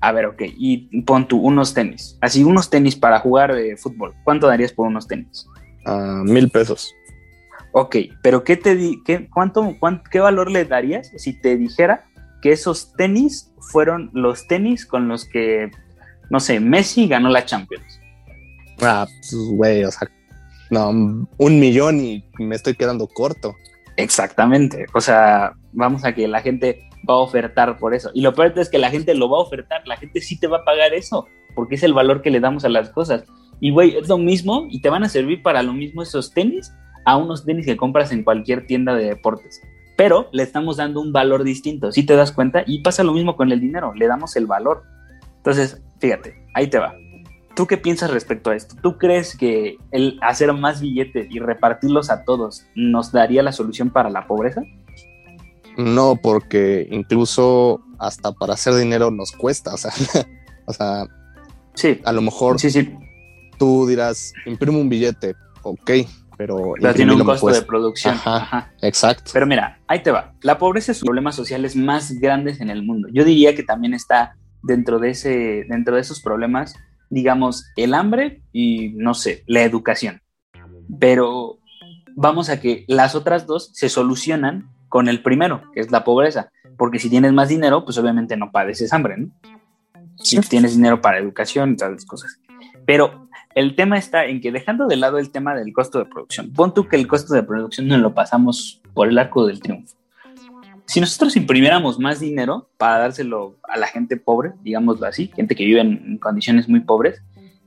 a ver, ok, y pon tú unos tenis. Así, unos tenis para jugar eh, fútbol. ¿Cuánto darías por unos tenis? Uh, mil pesos. Ok, pero ¿qué, te di qué, cuánto, ¿qué valor le darías si te dijera que esos tenis fueron los tenis con los que, no sé, Messi ganó la Champions? Ah, pues, güey, o sea, no, un millón y me estoy quedando corto. Exactamente, o sea, vamos a que la gente va a ofertar por eso. Y lo peor es que la gente lo va a ofertar, la gente sí te va a pagar eso, porque es el valor que le damos a las cosas. Y güey, es lo mismo y te van a servir para lo mismo esos tenis a unos tenis que compras en cualquier tienda de deportes. Pero le estamos dando un valor distinto, si te das cuenta, y pasa lo mismo con el dinero, le damos el valor. Entonces, fíjate, ahí te va. ¿Tú qué piensas respecto a esto? ¿Tú crees que el hacer más billetes y repartirlos a todos nos daría la solución para la pobreza? No, porque incluso hasta para hacer dinero nos cuesta, o sea, o sea, sí, a lo mejor sí, sí. tú dirás, imprime un billete, ok, pero... tiene un costo de producción. Ajá, exacto. Pero mira, ahí te va. La pobreza es uno de los problemas sociales más grandes en el mundo. Yo diría que también está dentro de, ese, dentro de esos problemas, digamos, el hambre y, no sé, la educación. Pero vamos a que las otras dos se solucionan con el primero, que es la pobreza. Porque si tienes más dinero, pues obviamente no padeces hambre, ¿no? Si tienes dinero para educación y todas las cosas. Pero el tema está en que dejando de lado el tema del costo de producción, pon tú que el costo de producción no lo pasamos por el arco del triunfo. Si nosotros imprimiéramos más dinero para dárselo a la gente pobre, digámoslo así, gente que vive en condiciones muy pobres,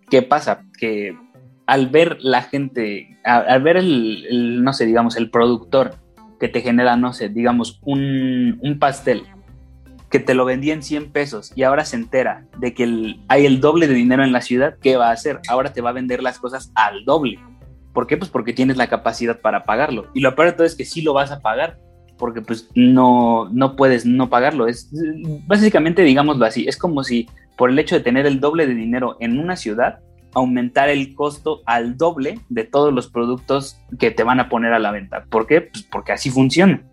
¿qué pasa? Que al ver la gente, al, ver el, no sé, digamos, el productor que te genera, no sé, digamos, un, pastel que te lo vendía en 100 pesos y ahora se entera de que hay el doble de dinero en la ciudad, ¿qué va a hacer? Ahora te va a vender las cosas al doble. ¿Por qué? Pues porque tienes la capacidad para pagarlo. Y lo peor de todo es que sí lo vas a pagar, porque pues no, no puedes no pagarlo. Es básicamente, digámoslo así, es como si por el hecho de tener el doble de dinero en una ciudad, aumentar el costo al doble de todos los productos que te van a poner a la venta. ¿Por qué? Pues porque así funciona.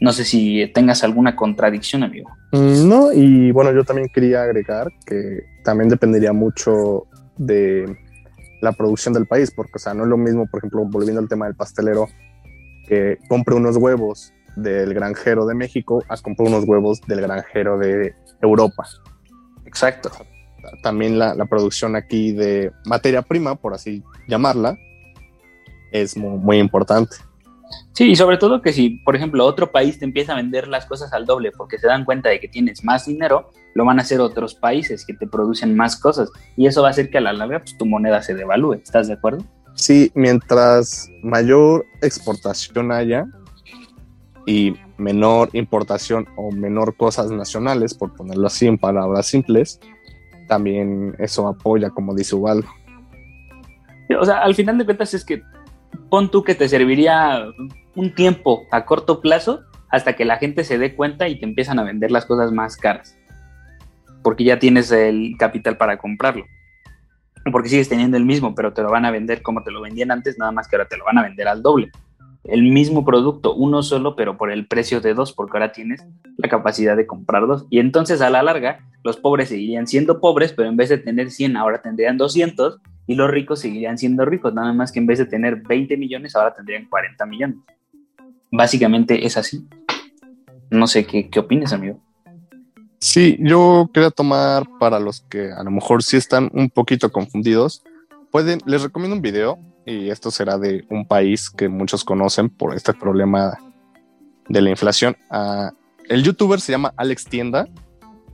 No sé si tengas alguna contradicción, amigo. Mm, no, y bueno, yo también quería agregar que también dependería mucho de la producción del país, porque, o sea, no es lo mismo, por ejemplo, volviendo al tema del pastelero, que compre unos huevos del granjero de México a comprar unos huevos del granjero de Europa. Exacto también la, producción aquí de materia prima, por así llamarla, es muy, importante. Sí, y sobre todo que si, por ejemplo, otro país te empieza a vender las cosas al doble porque se dan cuenta de que tienes más dinero, lo van a hacer otros países que te producen más cosas y eso va a hacer que a la larga pues, tu moneda se devalúe. ¿Estás de acuerdo? Sí, mientras mayor exportación haya y menor importación o menor cosas nacionales, por ponerlo así en palabras simples, también eso apoya, como dice Ubaldo. O sea, al final de cuentas es que pon tú que te serviría un tiempo a corto plazo hasta que la gente se dé cuenta y te empiezan a vender las cosas más caras. Porque ya tienes el capital para comprarlo. Porque sigues teniendo el mismo, pero te lo van a vender como te lo vendían antes, nada más que ahora te lo van a vender al doble. El mismo producto, uno solo, pero por el precio de dos, porque ahora tienes la capacidad de comprar dos. Y entonces a la larga, los pobres seguirían siendo pobres, pero en vez de tener 100, ahora tendrían 200, y los ricos seguirían siendo ricos, nada más que en vez de tener 20 millones, ahora tendrían 40 millones. Básicamente es así. No sé qué, qué opinas, amigo. Sí, yo quería tomar para los que a lo mejor sí están un poquito confundidos, pueden, les recomiendo un video y esto será de un país que muchos conocen por este problema de la inflación. Uh, el youtuber se llama Alex Tienda.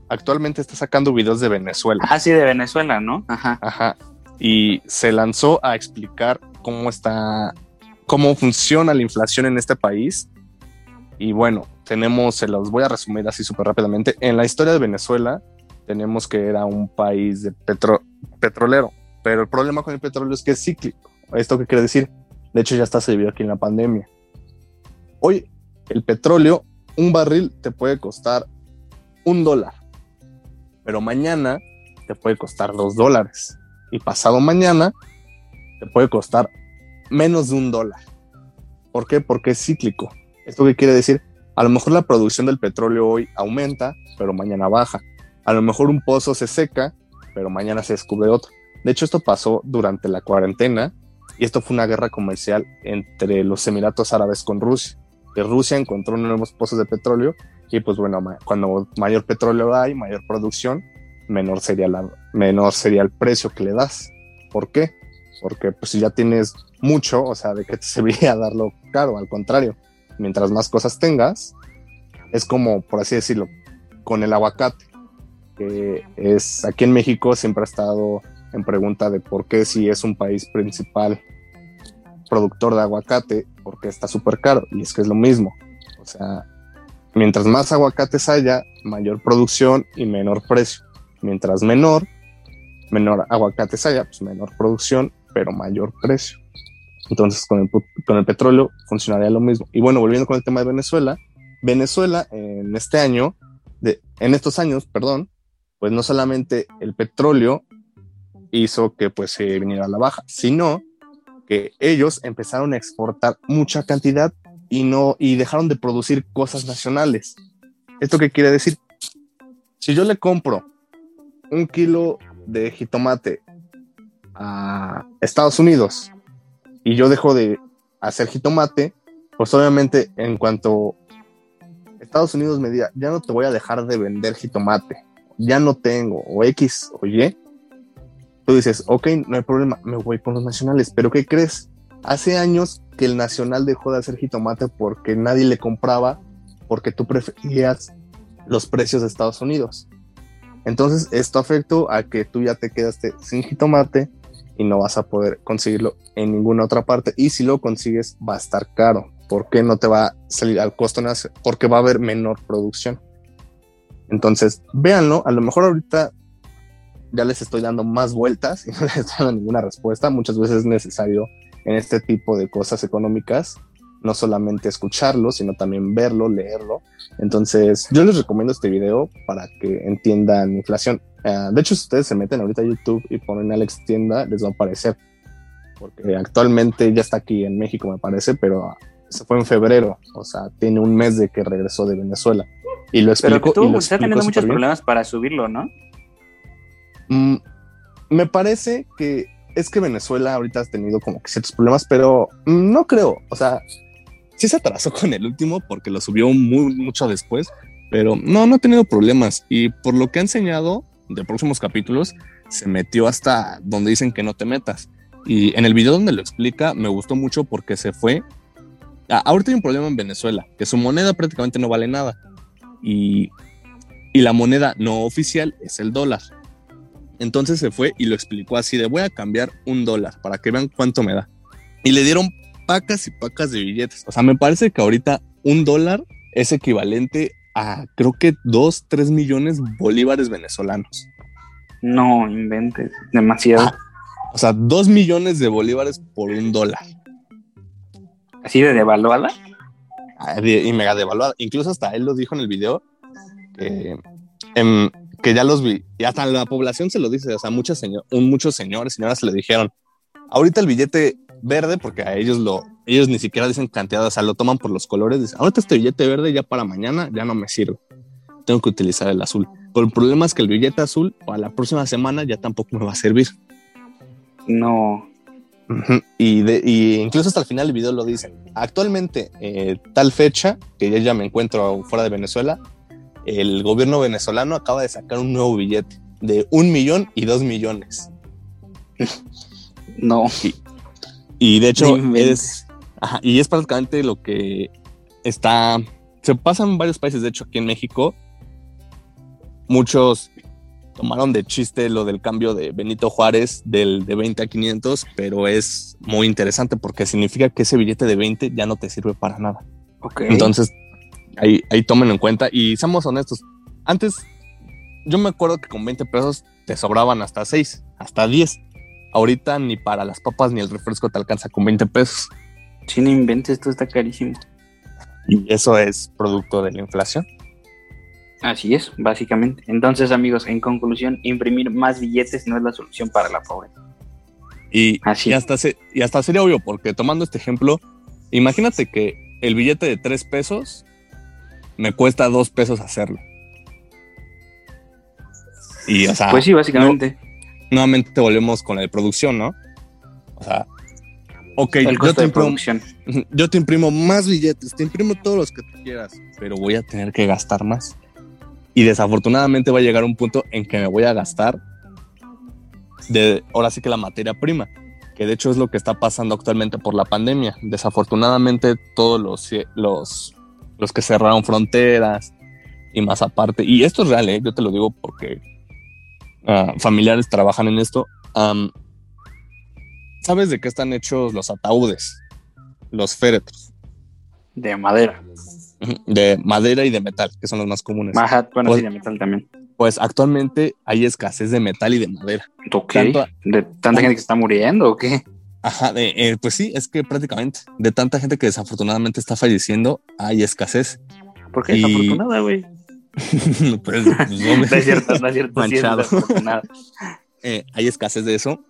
Actualmente está sacando videos de Venezuela. Ah, sí, de Venezuela, ¿no? Ajá. Ajá. Y se lanzó a explicar cómo está, cómo funciona la inflación en este país. Y bueno, tenemos, se los voy a resumir así súper rápidamente. En la historia de Venezuela, tenemos que era un país de petro, petrolero, pero el problema con el petróleo es que es cíclico. ¿Esto qué quiere decir? De hecho, ya está se aquí en la pandemia. Hoy, el petróleo, un barril te puede costar un dólar, pero mañana te puede costar dos dólares y pasado mañana te puede costar menos de un dólar. ¿Por qué? Porque es cíclico. ¿Esto qué quiere decir? A lo mejor la producción del petróleo hoy aumenta, pero mañana baja. A lo mejor un pozo se seca, pero mañana se descubre otro. De hecho, esto pasó durante la cuarentena y esto fue una guerra comercial entre los Emiratos Árabes con Rusia. Que Rusia encontró nuevos pozos de petróleo y pues bueno, cuando mayor petróleo hay, mayor producción, menor sería, la, menor sería el precio que le das. ¿Por qué? Porque pues si ya tienes mucho, o sea, de que te serviría darlo caro, al contrario, mientras más cosas tengas, es como, por así decirlo, con el aguacate, que es aquí en México siempre ha estado en pregunta de por qué si es un país principal productor de aguacate, porque está súper caro. Y es que es lo mismo. O sea, mientras más aguacates haya, mayor producción y menor precio. Mientras menor, menor aguacates haya, pues menor producción, pero mayor precio. Entonces con el, con el petróleo funcionaría lo mismo. Y bueno, volviendo con el tema de Venezuela, Venezuela en este año, de, en estos años, perdón, pues no solamente el petróleo hizo que pues se viniera a la baja, sino que ellos empezaron a exportar mucha cantidad y no y dejaron de producir cosas nacionales. ¿Esto qué quiere decir? Si yo le compro un kilo de jitomate a Estados Unidos y yo dejo de hacer jitomate, pues obviamente en cuanto Estados Unidos me diga, ya no te voy a dejar de vender jitomate, ya no tengo, o X o Y, tú dices, ok, no hay problema, me voy con los nacionales, pero ¿qué crees? Hace años que el nacional dejó de hacer jitomate porque nadie le compraba, porque tú preferías los precios de Estados Unidos. Entonces, esto afectó a que tú ya te quedaste sin jitomate y no vas a poder conseguirlo en ninguna otra parte. Y si lo consigues, va a estar caro. porque no te va a salir al costo? Porque va a haber menor producción. Entonces, véanlo. A lo mejor ahorita ya les estoy dando más vueltas y no les estoy dando ninguna respuesta. Muchas veces es necesario en este tipo de cosas económicas no solamente escucharlo, sino también verlo, leerlo. Entonces, yo les recomiendo este video para que entiendan inflación. Uh, de hecho, si ustedes se meten ahorita a YouTube y ponen Alex Tienda, les va a aparecer. Porque actualmente ya está aquí en México, me parece, pero se fue en febrero. O sea, tiene un mes de que regresó de Venezuela. Y lo explicó. Pero tú está teniendo muchos problemas para subirlo, ¿no? Mm, me parece que es que Venezuela ahorita ha tenido como que ciertos problemas, pero no creo. O sea, sí se atrasó con el último porque lo subió muy mucho después, pero no, no ha tenido problemas. Y por lo que ha enseñado de próximos capítulos, se metió hasta donde dicen que no te metas. Y en el video donde lo explica, me gustó mucho porque se fue. ahorita hay un problema en Venezuela, que su moneda prácticamente no vale nada. Y, y la moneda no oficial es el dólar. Entonces se fue y lo explicó así de voy a cambiar un dólar para que vean cuánto me da. Y le dieron pacas y pacas de billetes. O sea, me parece que ahorita un dólar es equivalente a creo que dos, tres millones bolívares venezolanos. No inventes, demasiado. Ah, o sea, dos millones de bolívares por un dólar. ¿Así de devaluada? Ah, y mega devaluada. Incluso hasta él lo dijo en el video que que ya los vi, y hasta la población se lo dice, o sea, muchos, señor, muchos señores, señoras se le dijeron, ahorita el billete verde, porque a ellos lo, ellos ni siquiera dicen cantidad, o sea, lo toman por los colores. Dicen, ahorita este billete verde ya para mañana ya no me sirve. Tengo que utilizar el azul. Pero el problema es que el billete azul para la próxima semana ya tampoco me va a servir. No. y, de, y, incluso hasta el final del video lo dicen. Actualmente, eh, tal fecha, que ya, ya me encuentro fuera de Venezuela, el gobierno venezolano acaba de sacar un nuevo billete de un millón y dos millones. No. Y, de hecho es, y es prácticamente lo que está, se pasa en varios países, de hecho aquí en México, muchos tomaron de chiste lo del cambio de Benito Juárez del de 20 a 500, pero es muy interesante porque significa que ese billete de 20 ya no te sirve para nada. Okay. Entonces, ahí, ahí tómenlo en cuenta y seamos honestos. Antes, yo me acuerdo que con 20 pesos te sobraban hasta 6, hasta 10. Ahorita ni para las papas ni el refresco te alcanza con 20 pesos. Si no inventes, esto está carísimo. Y eso es producto de la inflación. Así es, básicamente. Entonces, amigos, en conclusión, imprimir más billetes no es la solución para la pobreza. Y, Así. y, hasta, se, y hasta sería obvio, porque tomando este ejemplo, imagínate que el billete de 3 pesos me cuesta 2 pesos hacerlo. Y, o sea, pues sí, básicamente. No, nuevamente volvemos con la de producción, ¿no? O sea, ok, yo te, imprimo, yo te imprimo más billetes, te imprimo todos los que tú quieras, pero voy a tener que gastar más. Y desafortunadamente va a llegar un punto en que me voy a gastar de ahora sí que la materia prima, que de hecho es lo que está pasando actualmente por la pandemia. Desafortunadamente todos los, los, los que cerraron fronteras y más aparte, y esto es real, ¿eh? yo te lo digo porque uh, familiares trabajan en esto. Um, ¿Sabes de qué están hechos los ataúdes? Los féretros. De madera. De madera y de metal, que son los más comunes. Ajá, bueno, pues, sí, de metal también. Pues actualmente hay escasez de metal y de madera. Tanto, ¿De tanta gente que está muriendo o qué? Ajá, de, eh, pues sí, es que prácticamente de tanta gente que desafortunadamente está falleciendo, hay escasez. ¿Por qué desafortunada, güey? pues, pues no, no, es cierto, no es cierto. Manchado. Sí, es eh, hay escasez de eso.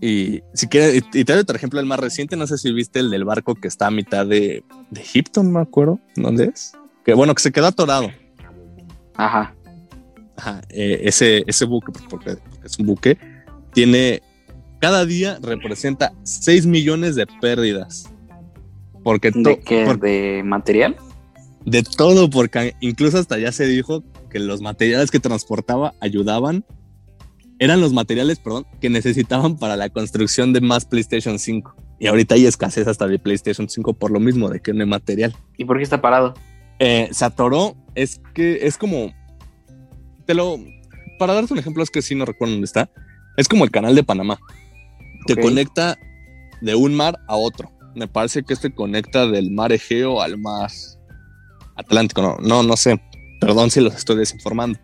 Y si quieres, y, y te doy otro ejemplo, el más reciente, no sé si viste el del barco que está a mitad de, de Egipto, no me acuerdo dónde es. Que bueno, que se quedó atorado. Ajá. Ajá, eh, ese, ese buque, porque, porque es un buque, tiene, cada día representa 6 millones de pérdidas. Porque ¿De qué? Por, ¿De material? De todo, porque incluso hasta ya se dijo que los materiales que transportaba ayudaban eran los materiales, perdón, que necesitaban para la construcción de más PlayStation 5. Y ahorita hay escasez hasta de PlayStation 5 por lo mismo, de que no hay material. ¿Y por qué está parado? Eh, se atoró, es que es como. Te lo. Para darte un ejemplo, es que sí no recuerdo dónde está. Es como el canal de Panamá. Te okay. conecta de un mar a otro. Me parece que este conecta del mar Egeo al mar Atlántico. No, no, no sé. Perdón si los estoy desinformando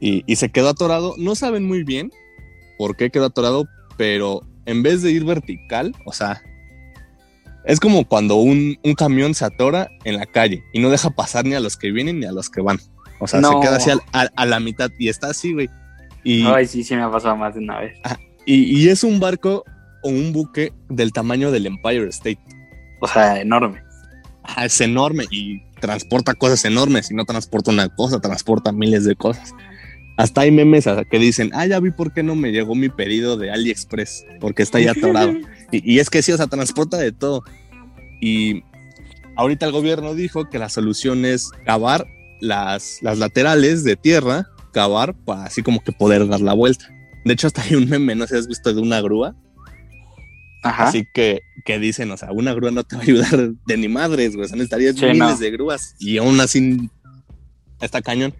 y, y, se quedó atorado. No saben muy bien por qué quedó atorado, pero en vez de ir vertical, o sea, es como cuando un, un, camión se atora en la calle y no deja pasar ni a los que vienen ni a los que van. O sea, no. se queda así a, a, a, la mitad y está así, güey. Y, Ay, sí, sí me ha pasado más de una vez. Y, y es un barco o un buque del tamaño del Empire State. O sea, enorme. Ajá, es enorme y transporta cosas enormes y no transporta una cosa, transporta miles de cosas. Hasta hay memes que dicen, ah, ya vi por qué no me llegó mi pedido de AliExpress, porque está ya atorado. y, y, es que sí, o sea, transporta de todo. Y ahorita el gobierno dijo que la solución es cavar las, las laterales de tierra, cavar para así como que poder dar la vuelta. De hecho, hasta hay un meme, no sé si has visto de una grúa. Ajá. Así que, que dicen, o sea, una grúa no te va a ayudar de ni madres, güey. O sea, necesitarías sí, miles no. de grúas y aún así está cañón.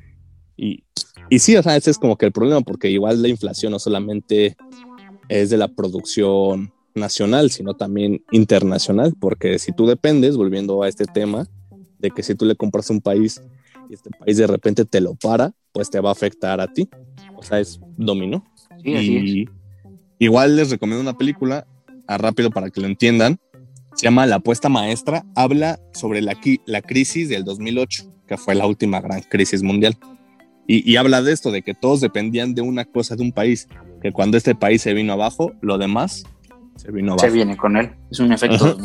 Y, y sí, o sea, ese es como que el problema, porque igual la inflación no solamente es de la producción nacional, sino también internacional, porque si tú dependes, volviendo a este tema, de que si tú le compras un país y este país de repente te lo para, pues te va a afectar a ti. O sea, es dominó. Sí, y es. igual les recomiendo una película, a rápido para que lo entiendan. Se llama La apuesta maestra. Habla sobre la, la crisis del 2008, que fue la última gran crisis mundial. Y, y, habla de esto, de que todos dependían de una cosa de un país, que cuando este país se vino abajo, lo demás se vino abajo. Se viene con él, es un efecto.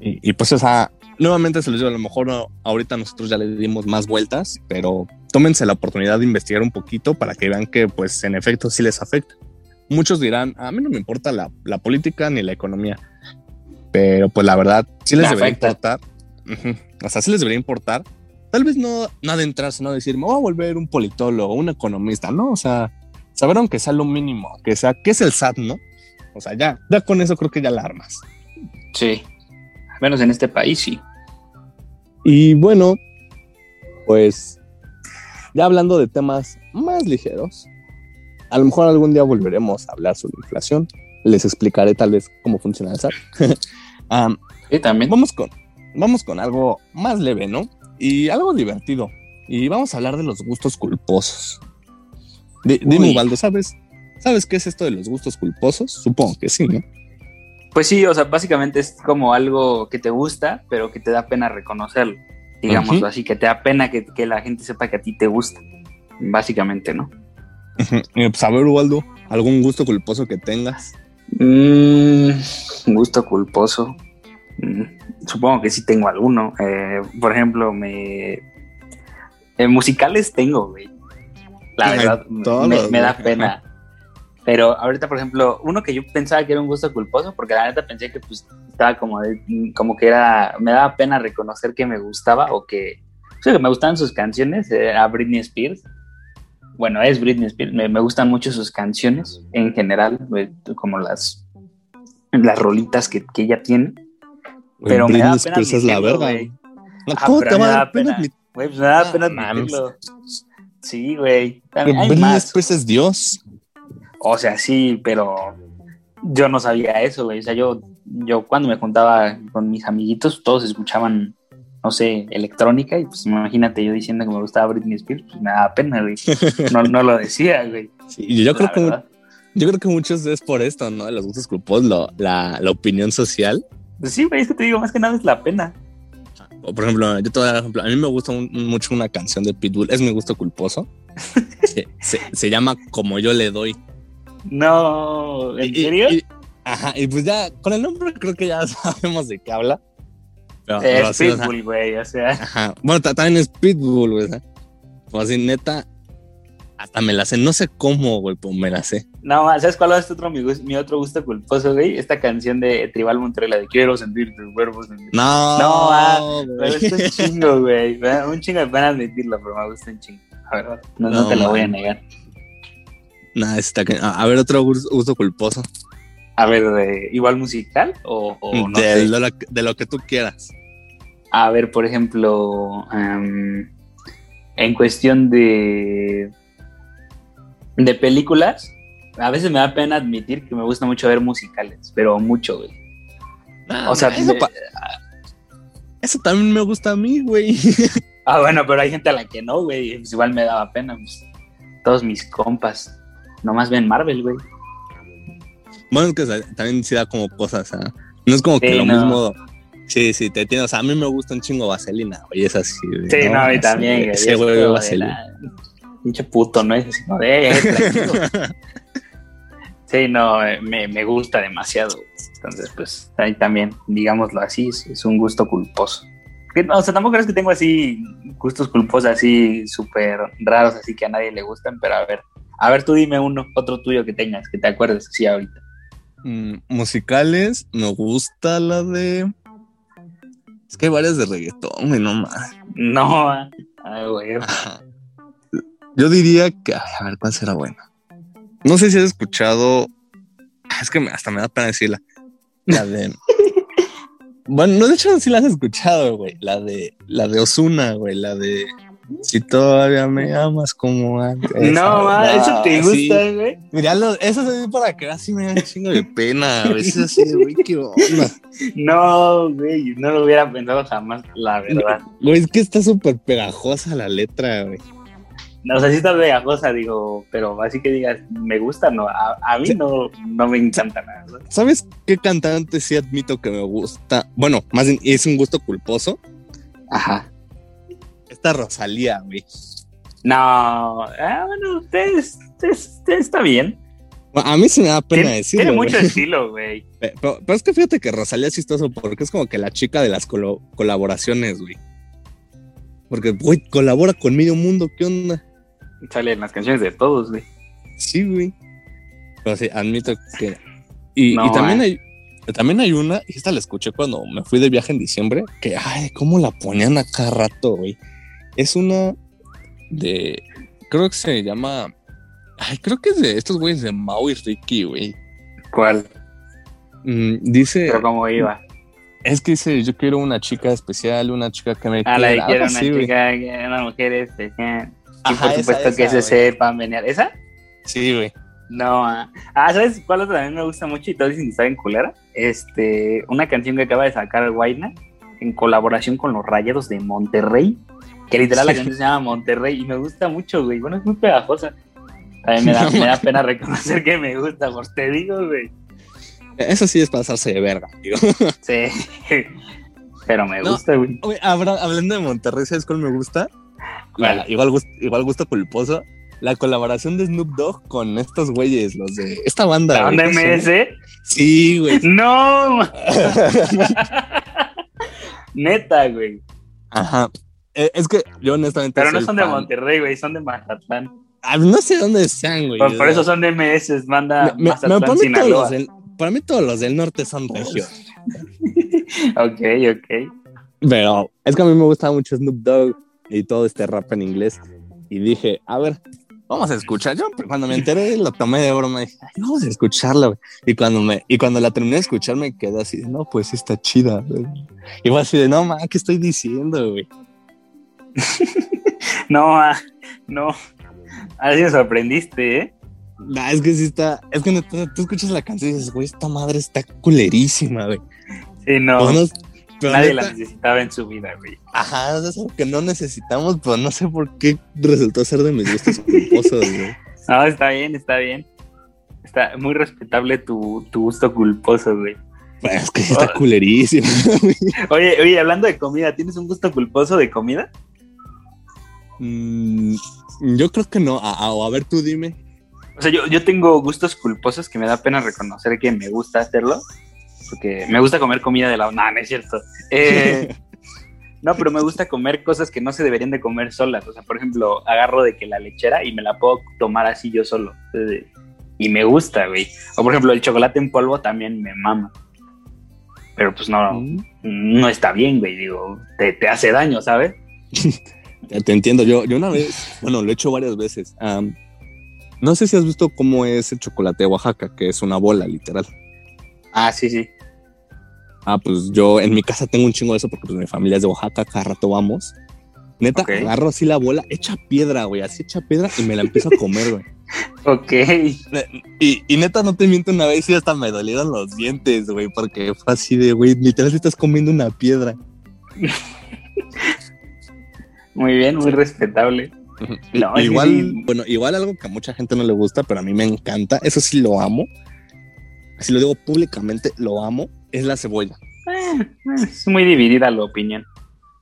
y, pues, o sea, nuevamente se les digo, a lo mejor ahorita nosotros ya le dimos más vueltas, pero tómense la oportunidad de investigar un poquito para que vean que, pues, en efecto, sí les afecta. Muchos dirán, a mí no me importa la, política ni la economía, pero pues la verdad, sí les debería importar. O sea, sí les debería importar. Tal vez no, no adentrarse, no decir, me voy a volver un politólogo, un economista, ¿no? O sea, saber aunque sea lo mínimo, que sea, ¿qué es el SAT, no? O sea, ya, ya con eso creo que ya la armas. Sí, al menos en este país sí. Y bueno, pues ya hablando de temas más ligeros, a lo mejor algún día volveremos a hablar sobre inflación. Les explicaré tal vez cómo funciona el SAT. sí, también. Vamos con, vamos con algo más leve, ¿no? Y algo divertido. Y vamos a hablar de los gustos culposos. dime, Ubaldo, ¿sabes? ¿Sabes qué es esto de los gustos culposos? Supongo que sí, ¿no? Pues sí, o sea, básicamente es como algo que te gusta, pero que te da pena reconocerlo, digamos así, que te da pena que, la gente sepa que a ti te gusta, básicamente, ¿no? pues a ver, Ubaldo, ¿algún gusto culposo que tengas? Mm, gusto culposo. Mm, supongo que sí tengo alguno. Eh, por ejemplo, me... Eh, musicales tengo, güey. La verdad, me, da pena. Pero ahorita, por ejemplo, uno que yo pensaba que era un gusto culposo, porque la neta pensé que pues estaba como, como que era, me daba pena reconocer que me gustaba o que, o sea, que me gustaban sus canciones, era Britney Spears. Bueno, es Britney Spears, me, gustan mucho sus canciones en general, como las, las rolitas que, que ella tiene. Pero me da pena es la verga. ¿Cómo te va a dar pena? Pues me da pena admitirlo. Sí, güey. Britney Spears es Dios. O sea, sí, pero yo no sabía eso, güey. O sea, yo, yo cuando me juntaba con mis amiguitos, todos escuchaban, no sé, electrónica, y pues imagínate yo diciendo que me gustaba Britney Spears, pues me daba pena, güey. No, no lo decía, güey. Sí, yo creo que yo creo que muchos es por esto, ¿no? De los gustos grupos, la, la opinión social. Pues sí, güey, es que te digo, más que nada es la pena. O por ejemplo, yo te voy a dar ejemplo. A mí me gusta mucho una canción de Pitbull, es mi gusto culposo. se, se, llama Como yo le doy. No, ¿en serio? ajá, y pues ya con el nombre creo que ya sabemos de qué habla. es Pitbull, güey, o, sea. Ajá. Bueno, también es Pitbull, güey. O así, neta, hasta me la sé. No sé cómo, güey, pero me la sé. No, ¿sabes cuál es otro, mi, mi otro gusto culposo, güey? Esta canción de Tribal Montreal, la de Quiero sentir tus cuerpos. No, no, ah, me gusta un chingo, güey. Un chingo de pena admitirlo, pero me gusta un chingo. A ver, no, no te lo voy a negar. Nada, está A ver, otro gusto culposo. A ver, igual musical o, de, lo, que tú quieras. A ver, por ejemplo, em, en cuestión de de películas, a veces me da pena admitir que me gusta mucho ver musicales, pero mucho, güey. o sea, eso, eso, también me gusta a mí, güey. Ah, bueno, pero hay gente a la que no, güey. Pues igual me daba pena. Pues, todos mis compas nomás ven Marvel, güey. Bueno, es que también sí da como cosas, ¿ah? No es como que lo mismo. Sí, sí, te entiendo. O sea, a mí me gusta un chingo Vaselina, güey. Es así. Sí, no, y también, güey. Ese güey Vaselina. Pinche puto, ¿no? Es así, no, de, Sí, no, eh, me, me, gusta demasiado. Entonces, pues, ahí también, digámoslo así, es, un gusto culposo. o sea, tampoco crees que tengo así gustos culposos así súper raros, así que a nadie le gustan, pero a ver, a ver, tú dime uno, otro tuyo que tengas, que te acuerdes así ahorita. Mm, musicales, me gusta la de. Es que hay varias de reggaetón, güey, no más. No, ay, güey. Yo diría que. a ver, ¿cuál será buena? No sé si has escuchado. Es que hasta me da pena decirla. La de. bueno, no, de hecho, sí la has escuchado, güey. La de. La de Osuna, güey. La de. Si todavía me amas como antes. No, eso te gusta, güey. Mira, eso es para que así me da un chingo de pena. A veces así de, güey, qué onda. No, güey, no lo hubiera pensado jamás, la verdad. Güey, es que está súper pegajosa la letra, güey. No, o sea, sí está pegajosa, digo, pero así que digas, me gusta, no. A, mí no, no me encanta nada. ¿Sabes qué cantante sí admito que me gusta? Bueno, más bien es un gusto culposo. Ajá esta Rosalía, güey. No, ah, bueno, usted, está bien. A mí se me da pena decirlo. Tiene mucho estilo, güey. Pero, es que fíjate que Rosalía es chistoso porque es como que la chica de las colaboraciones, güey. Porque, güey, colabora con medio mundo, ¿qué onda? Sale en las canciones de todos, güey. Sí, güey. Pero sí, admito que. Y, también hay. También hay una, y esta la escuché cuando me fui de viaje en diciembre, que, ay, cómo la ponían a cada rato, güey. Es una de, creo que se llama, ay, creo que es de estos güeyes de Mau y Ricky, güey. ¿Cuál? Mm, dice... Pero cómo iba. Es que dice, yo quiero una chica especial, una chica que me ah, quiera. la quiero una chica, una mujer especial. y por supuesto que se sepa menear. ¿Esa? Sí, güey. No, ah. ah, ¿sabes cuál otra también me gusta mucho y todos dicen que está en culera? Este, una canción que acaba de sacar Guayna en colaboración con los Rayados de Monterrey, que literal la canción se llama Monterrey y me gusta mucho, güey. Bueno, es muy pegajosa. A mí me da, me da pena reconocer que me gusta, por te digo, güey. Eso sí es pasarse de verga, digo. Sí, pero me gusta, güey. hablando de Monterrey, ¿sabes cuál me gusta? igual, igual gusto culposo la colaboración de Snoop Dogg con estos güeyes, los de esta banda. ¿La banda MS? Sí, güey. No. Neta, güey. Ajá. Eh, es que yo honestamente. Pero no son de Monterrey, güey, son de Mazatlán. Ah, no sé dónde sean, güey. Por, eso son de MS, banda me, Mazatlán, para, mí todos los del, para mí todos los del norte son regios. ok, ok. Pero es que a mí me gusta mucho Snoop Dogg y todo este rap en inglés. Y dije, a ver, vamos a escuchar. Yo cuando me enteré lo tomé de broma y dije, vamos a escucharla. Güey. Y cuando me y cuando la terminé de escuchar me quedé así, no, pues está chida. Güey. Y fue así de, no, ma, ¿qué estoy diciendo, güey? no, ma, no. Así me sorprendiste, ¿eh? Nah, es que sí está, es que tú, escuchas la canción y dices, güey, esta madre está culerísima, güey. Sí, no. Nadie la necesitaba en su vida, güey. Ajá, es algo que no necesitamos, pero no sé por qué resultó ser de mis gustos culposos, güey. No, está bien, está bien. Está muy respetable tu, gusto culposo, güey. Pues es que está oh. culerísimo. Oye, oye, hablando de comida, ¿tienes un gusto culposo de comida? Mm, yo creo que no. A, a, ver, tú dime. O sea, yo, yo tengo gustos culposos que me da pena reconocer que me gusta hacerlo porque me gusta comer comida de la... No, no es cierto. Eh, no, pero me gusta comer cosas que no se deberían de comer solas. O sea, por ejemplo, agarro de que la lechera y me la puedo tomar así yo solo. Y me gusta, güey. O por ejemplo, el chocolate en polvo también me mama. Pero pues no, mm. no está bien, güey. Digo, te, hace daño, ¿sabes? te entiendo. Yo, yo una vez, bueno, lo he hecho varias veces. no sé si has visto cómo es el chocolate de Oaxaca, que es una bola, literal. Ah, sí, sí. Ah, pues yo en mi casa tengo un chingo de eso porque pues mi familia es de Oaxaca, cada rato vamos. Neta, agarro así la bola, echa piedra, güey, así echa piedra y me la empiezo a comer, güey. ok. Y, y, neta, no te miento una vez y hasta me dolieron los dientes, güey, porque fue así de, güey, literal estás comiendo una piedra. muy bien, muy respetable. igual, bueno, igual algo que a mucha gente no le gusta, pero a mí me encanta, eso sí lo amo. Si lo digo públicamente, lo amo es la cebolla. Eh, es muy dividida la opinión.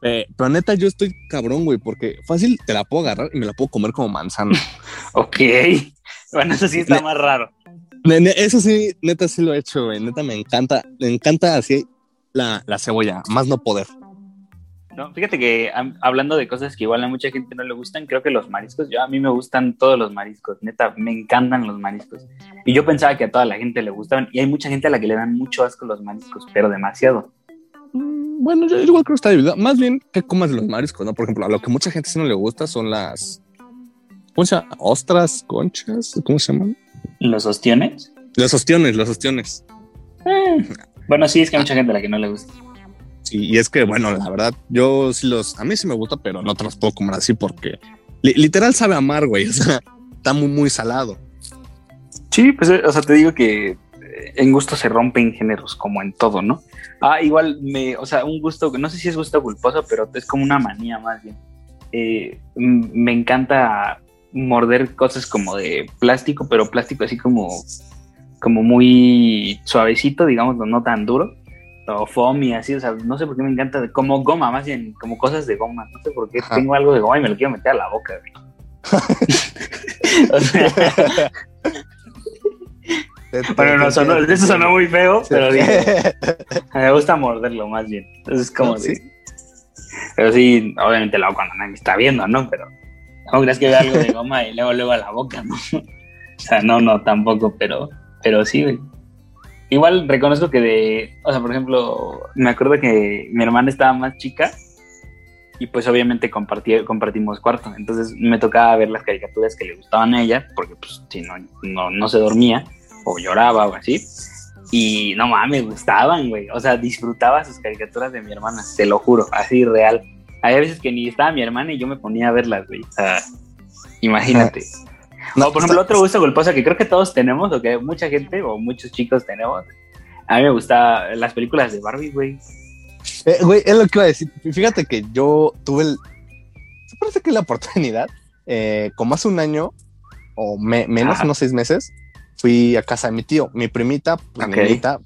Eh, pero neta, yo estoy cabrón, güey, porque fácil te la puedo agarrar y me la puedo comer como manzana. ok. Bueno, eso sí está más raro. Eso sí, neta sí lo he hecho, güey. Neta me encanta, me encanta así la, la cebolla, más no poder. No, fíjate que hablando de cosas que igual a mucha gente no le gustan, creo que los mariscos, yo a mí me gustan todos los mariscos, neta, me encantan los mariscos. Y yo pensaba que a toda la gente le gustaban, y hay mucha gente a la que le dan mucho asco los mariscos, pero demasiado. Mm, bueno, yo igual creo que está dividido. Más bien que comas los mariscos, ¿no? Por ejemplo, a lo que mucha gente sí no le gusta son las. ¿Cómo se llama? ¿Ostras? ¿Conchas? ¿Cómo se llaman? ¿Los ostiones? Los ostiones, los ostiones. Eh, bueno, sí, es que hay mucha gente a la que no le gusta. Y, es que, bueno, la verdad, yo sí los, a mí sí me gusta, pero no te los puedo comer así porque literal sabe amar, güey. O sea, está muy, muy salado. Sí, pues, o sea, te digo que eh, en gusto se rompen géneros, como en todo, ¿no? Ah, igual me, o sea, un gusto, no sé si es gusto culposo, pero es como una manía más bien. Eh, me encanta morder cosas como de plástico, pero plástico así como, como muy suavecito, digamos, no tan duro o foam y así, o sea, no sé por qué me encanta, como goma, más bien, como cosas de goma, no sé por qué tengo algo de goma y me lo quiero meter a la boca, güey. Bueno, no, sonó, eso sonó muy feo, pero digo, me gusta morderlo más bien. Entonces, como Sí. de- Pero sí, obviamente lo hago cuando nadie me está viendo, ¿no? Pero no creas que vea algo de goma y luego, luego a la boca, ¿no? O sea, no, no, tampoco, pero, pero sí, güey. Igual reconozco que de, o sea, por ejemplo, me acuerdo que mi hermana estaba más chica y pues obviamente compartí, compartimos cuarto. Entonces me tocaba ver las caricaturas que le gustaban a ella, porque pues si no, no, no se dormía o lloraba o así. Y no mames, gustaban, güey. O sea, disfrutaba sus caricaturas de mi hermana, te lo juro, así real. Había veces que ni estaba mi hermana y yo me ponía a verlas, güey. O sea, imagínate. No, por ejemplo, otro gusto culposo que creo que todos tenemos, o que mucha gente o muchos chicos tenemos. A mí me gustaban las películas de Barbie, güey. Eh, güey, es lo que iba a decir. Fíjate que yo tuve el. Se parece que la oportunidad, eh, como hace un año o me- menos, Ajá. unos seis meses, fui a casa de mi tío. Mi primita, pues Ok. mi niñita,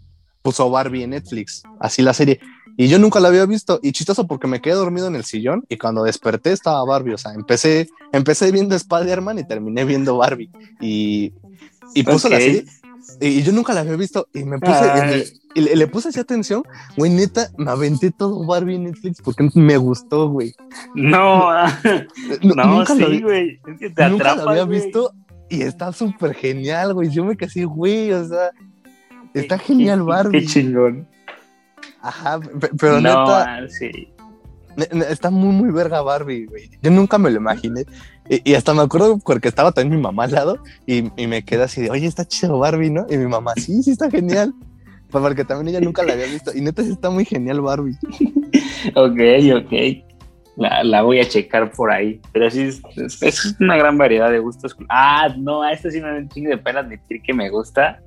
puso Barbie en Netflix, así la serie. Y yo nunca la había visto. Y chistoso porque me quedé dormido en el sillón y cuando desperté estaba Barbie. O sea, empecé, empecé viendo Spider-Man y terminé viendo Barbie. Y, y puso la serie. Y yo nunca la había visto y me puse el- y le, le puse así atención, güey, neta, me aventé todo Barbie en Netflix porque me gustó, güey. No, Nu- no, nunca lo, sí, vi- güey. Es que te nunca atrapas, había güey. visto y está súper genial, güey. Yo me quedé así, güey, o sea, está Qué- genial Barbie. Qué chingón. Ajá, pe- pero no, neta, sí. está muy, muy verga Barbie, güey. Yo nunca me lo imaginé. Y, y hasta me acuerdo porque estaba también mi mamá al lado y, y me quedé así de, oye, está chido Barbie, ¿no? Y mi mamá, sí, sí está genial. Pues porque también ella nunca la había visto. Y neta sí está muy genial Barbie. Ok, ok. La, la voy a checar por ahí. Pero sí, es, es- una gran variedad de gustos. Ah, no, a esto sí me da un chingo de pena admitir que me gusta.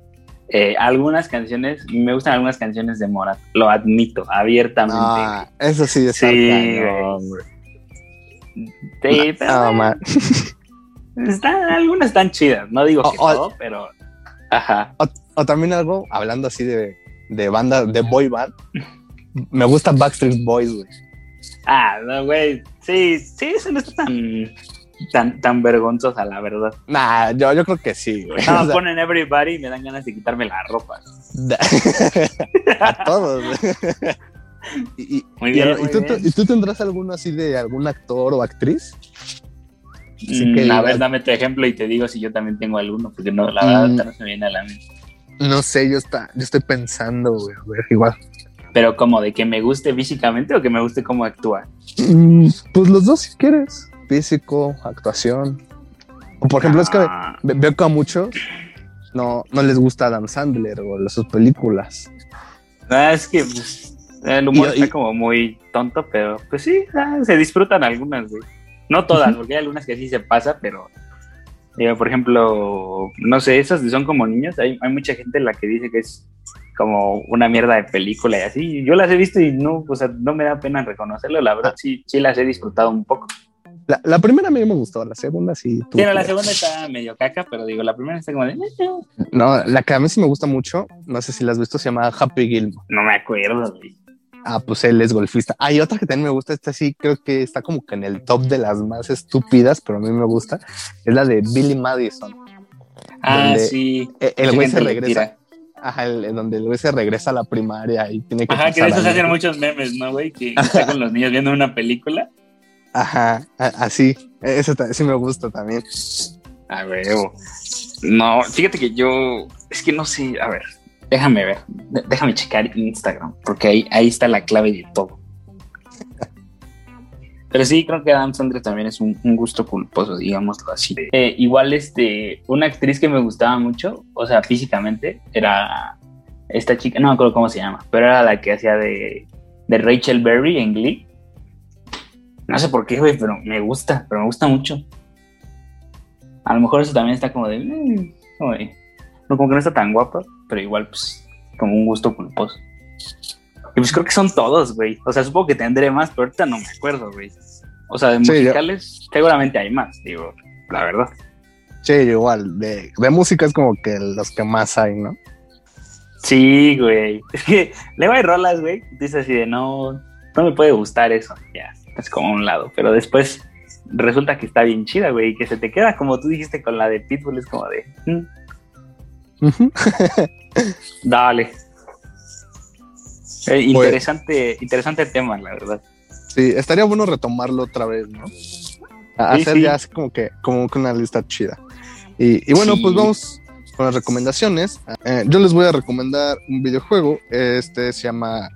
Eh, algunas canciones, me gustan algunas canciones de Morat. Lo admito, abiertamente. Ah, eso sí es Sí, güey. Sí, pero están, algunas están chidas. No digo que O- o- todo, pero. Ajá. O también algo, hablando así de, de banda, de boy band, me gusta Backstreet Boys, güey. Ah, no, güey. Sí, sí, eso no está tan, tan, tan vergonzosa, la verdad. Nah, yo, yo creo que sí, güey. No, O sea, ponen everybody y me dan ganas de quitarme la ropa. a todos. y, y- Muy bien, y muy tú, bien. ¿Y tú tendrás alguno así de algún actor o actriz? Sí Mm, que a ver, dame tu ejemplo y te digo si yo también tengo alguno, porque no, la verdad Mm. no se me viene a la mente. No sé, yo, está, yo estoy pensando, güey, a ver, igual. Pero como de que me guste físicamente o que me guste cómo actúa. Mm, Pues los dos si quieres. Físico, actuación. O por ejemplo, es que Ah, ve- veo que a muchos no, no les gusta Adam Sandler o sus películas. ah, es que pues, el humor Y- y- está como muy tonto, pero pues sí, ah, se disfrutan algunas, güey. No todas, porque hay algunas que sí se pasa, pero digo, por ejemplo, no sé, esas son como niños, hay, hay mucha gente la que dice que es como una mierda de película y así. Yo las he visto y no, o sea, no me da pena reconocerlo, la verdad, sí, sí las he disfrutado un poco. La, la primera a mí me gustó, la segunda sí. no, la segunda está medio caca, pero digo, la primera está como de... No, la que a mí sí me gusta mucho, no sé si la has visto, se llama Happy Gilmore. No me acuerdo, güey. Ah, pues él es golfista. Hay otra que también me gusta, esta sí creo que está como que en el top de las más estúpidas, pero a mí me gusta. Es la de Billy Madison. Ah, sí. Eh, El güey se regresa. tira. Ajá, el- donde el güey se regresa a la primaria y tiene que. Ajá, que de eso se hacen muchos memes, ¿no, güey? Que está con los niños viendo una película. Ajá, así. Eso sí me gusta también. A huevo. No, fíjate que yo. Es que no sé. A ver, déjame ver. Déjame checar Instagram. Porque ahí, ahí está la clave de todo. Pero sí, creo que Adam Sandler también es un, un gusto culposo, digámoslo así. Eh, igual, este, una actriz que me gustaba mucho, o sea, físicamente, era esta chica, no me acuerdo cómo se llama, pero era la que hacía de, de Rachel Berry en Glee. No sé por qué, güey, pero me gusta, pero me gusta mucho. A lo mejor eso también está como de. mm, de- no, como que no está tan guapa, pero igual, pues, como un gusto culposo. Y pues creo que son todos, güey. O sea, supongo que tendré más, pero ahorita no me acuerdo, güey. O sea, de Sí, yo- musicales, seguramente hay más, digo, la verdad. Sí, igual. De, de música es como que los que más hay, ¿no? Sí, güey. Es que luego hay rolas, güey. Dices así de no, no me puede gustar eso. Ya, es como a un lado. Pero después resulta que está bien chida, güey. Y que se te queda como tú dijiste con la de Pitbull, es como de. mm. Dale. Eh, interesante, interesante tema, la verdad. Sí, estaría bueno retomarlo otra vez, ¿no? hacer ya así como que, como que una lista chida. Y, bueno, pues vamos con las recomendaciones. Eh, yo les voy a recomendar un videojuego. Este se llama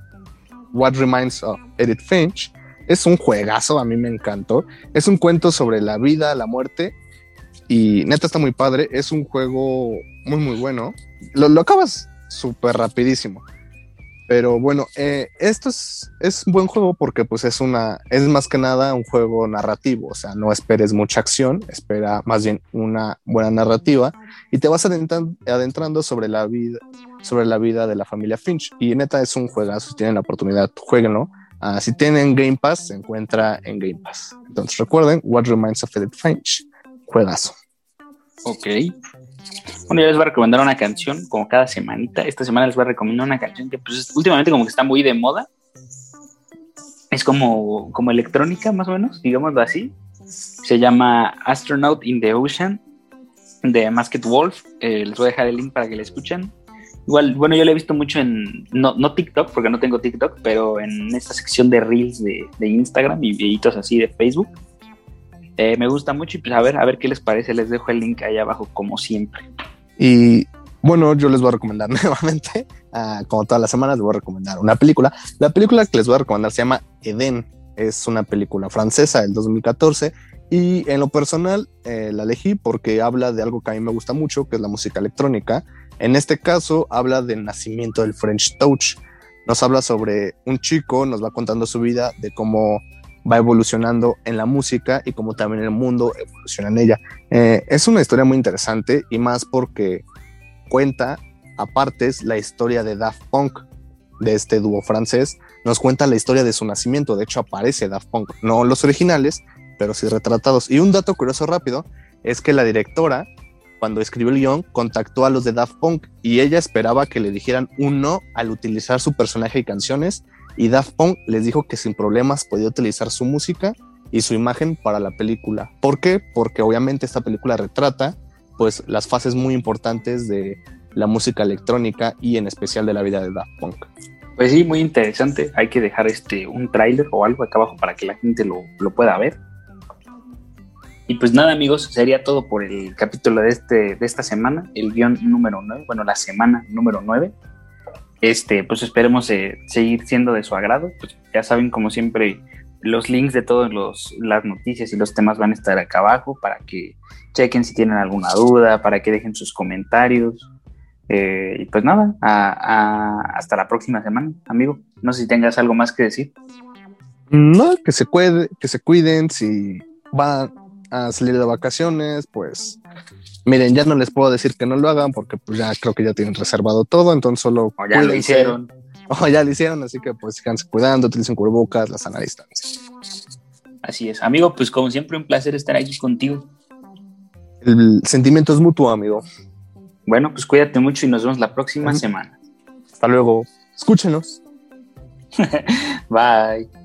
What Reminds of Edith Finch. Es un juegazo, a mí me encantó. Es un cuento sobre la vida, la muerte. Y neta está muy padre. Es un juego muy, muy bueno. Lo, lo acabas súper rapidísimo. Pero bueno, eh, esto es, es un buen juego porque pues es una, es más que nada un juego narrativo, o sea, no esperes mucha acción, espera más bien una buena narrativa y te vas adentrando, sobre la vida, sobre la vida de la familia Finch. Y neta es un juegazo, si tienen la oportunidad, jueguenlo. Uh, si tienen Game Pass, se encuentra en Game Pass. Entonces recuerden, What Reminds of Edith Finch, juegazo. Ok. Bueno, yo les voy a recomendar una canción como cada semanita. Esta semana les voy a recomendar una canción que pues últimamente como que está muy de moda. Es como, como electrónica más o menos, digámoslo así. Se llama Astronaut in the Ocean de Masked Wolf. Eh, les voy a dejar el link para que la escuchen. Igual, bueno, yo la he visto mucho en, no, no, TikTok, porque no tengo TikTok, pero en esta sección de Reels de, de Instagram y videitos así de Facebook. Eh, me gusta mucho y pues a ver, a ver qué les parece. Les dejo el link ahí abajo como siempre. Y bueno, yo les voy a recomendar nuevamente, ah, como todas las semanas, les voy a recomendar una película. La película que les voy a recomendar se llama Eden. Es una película francesa del 2014 y en lo personal eh, la elegí porque habla de algo que a mí me gusta mucho, que es la música electrónica. En este caso habla del nacimiento del French Touch. Nos habla sobre un chico, nos va contando su vida, de cómo va evolucionando en la música y como también el mundo evoluciona en ella. Eh, es una historia muy interesante y más porque cuenta aparte la historia de Daft Punk, de este dúo francés. Nos cuenta la historia de su nacimiento. De hecho, aparece Daft Punk, no los originales, pero sí retratados. Y un dato curioso rápido es que la directora, cuando escribió el guion, contactó a los de Daft Punk y ella esperaba que le dijeran un no al utilizar su personaje y canciones y Daft Punk les dijo que sin problemas podía utilizar su música y su imagen para la película. ¿Por qué? Porque obviamente esta película retrata pues las fases muy importantes de la música electrónica y en especial de la vida de Daft Punk. Pues sí, muy interesante. Hay que dejar este un tráiler o algo acá abajo para que la gente lo, lo, pueda ver. Y pues nada, amigos, sería todo por el capítulo de, este, de esta semana, el guion número 9, bueno, la semana número 9 este, pues esperemos eh, seguir siendo de su agrado. Pues ya saben, como siempre, los links de todas las noticias y los temas van a estar acá abajo para que chequen si tienen alguna duda, para que dejen sus comentarios. Eh, y pues nada, hasta la próxima semana, amigo. No sé si tengas algo más que decir. No, que se, cuide, que se cuiden, si van a salir de vacaciones, pues Miren, ya no les puedo decir que no lo hagan porque pues ya creo que ya tienen reservado todo, entonces solo... O ya lo hicieron. O ya lo hicieron, así que pues síganse cuidando, utilicen cubrebocas, la sana distancia. Así es. Amigo, pues como siempre un placer estar aquí contigo. El sentimiento es mutuo, amigo. Bueno, pues cuídate mucho y nos vemos la próxima semana. Hasta luego. Escúchenos. Bye.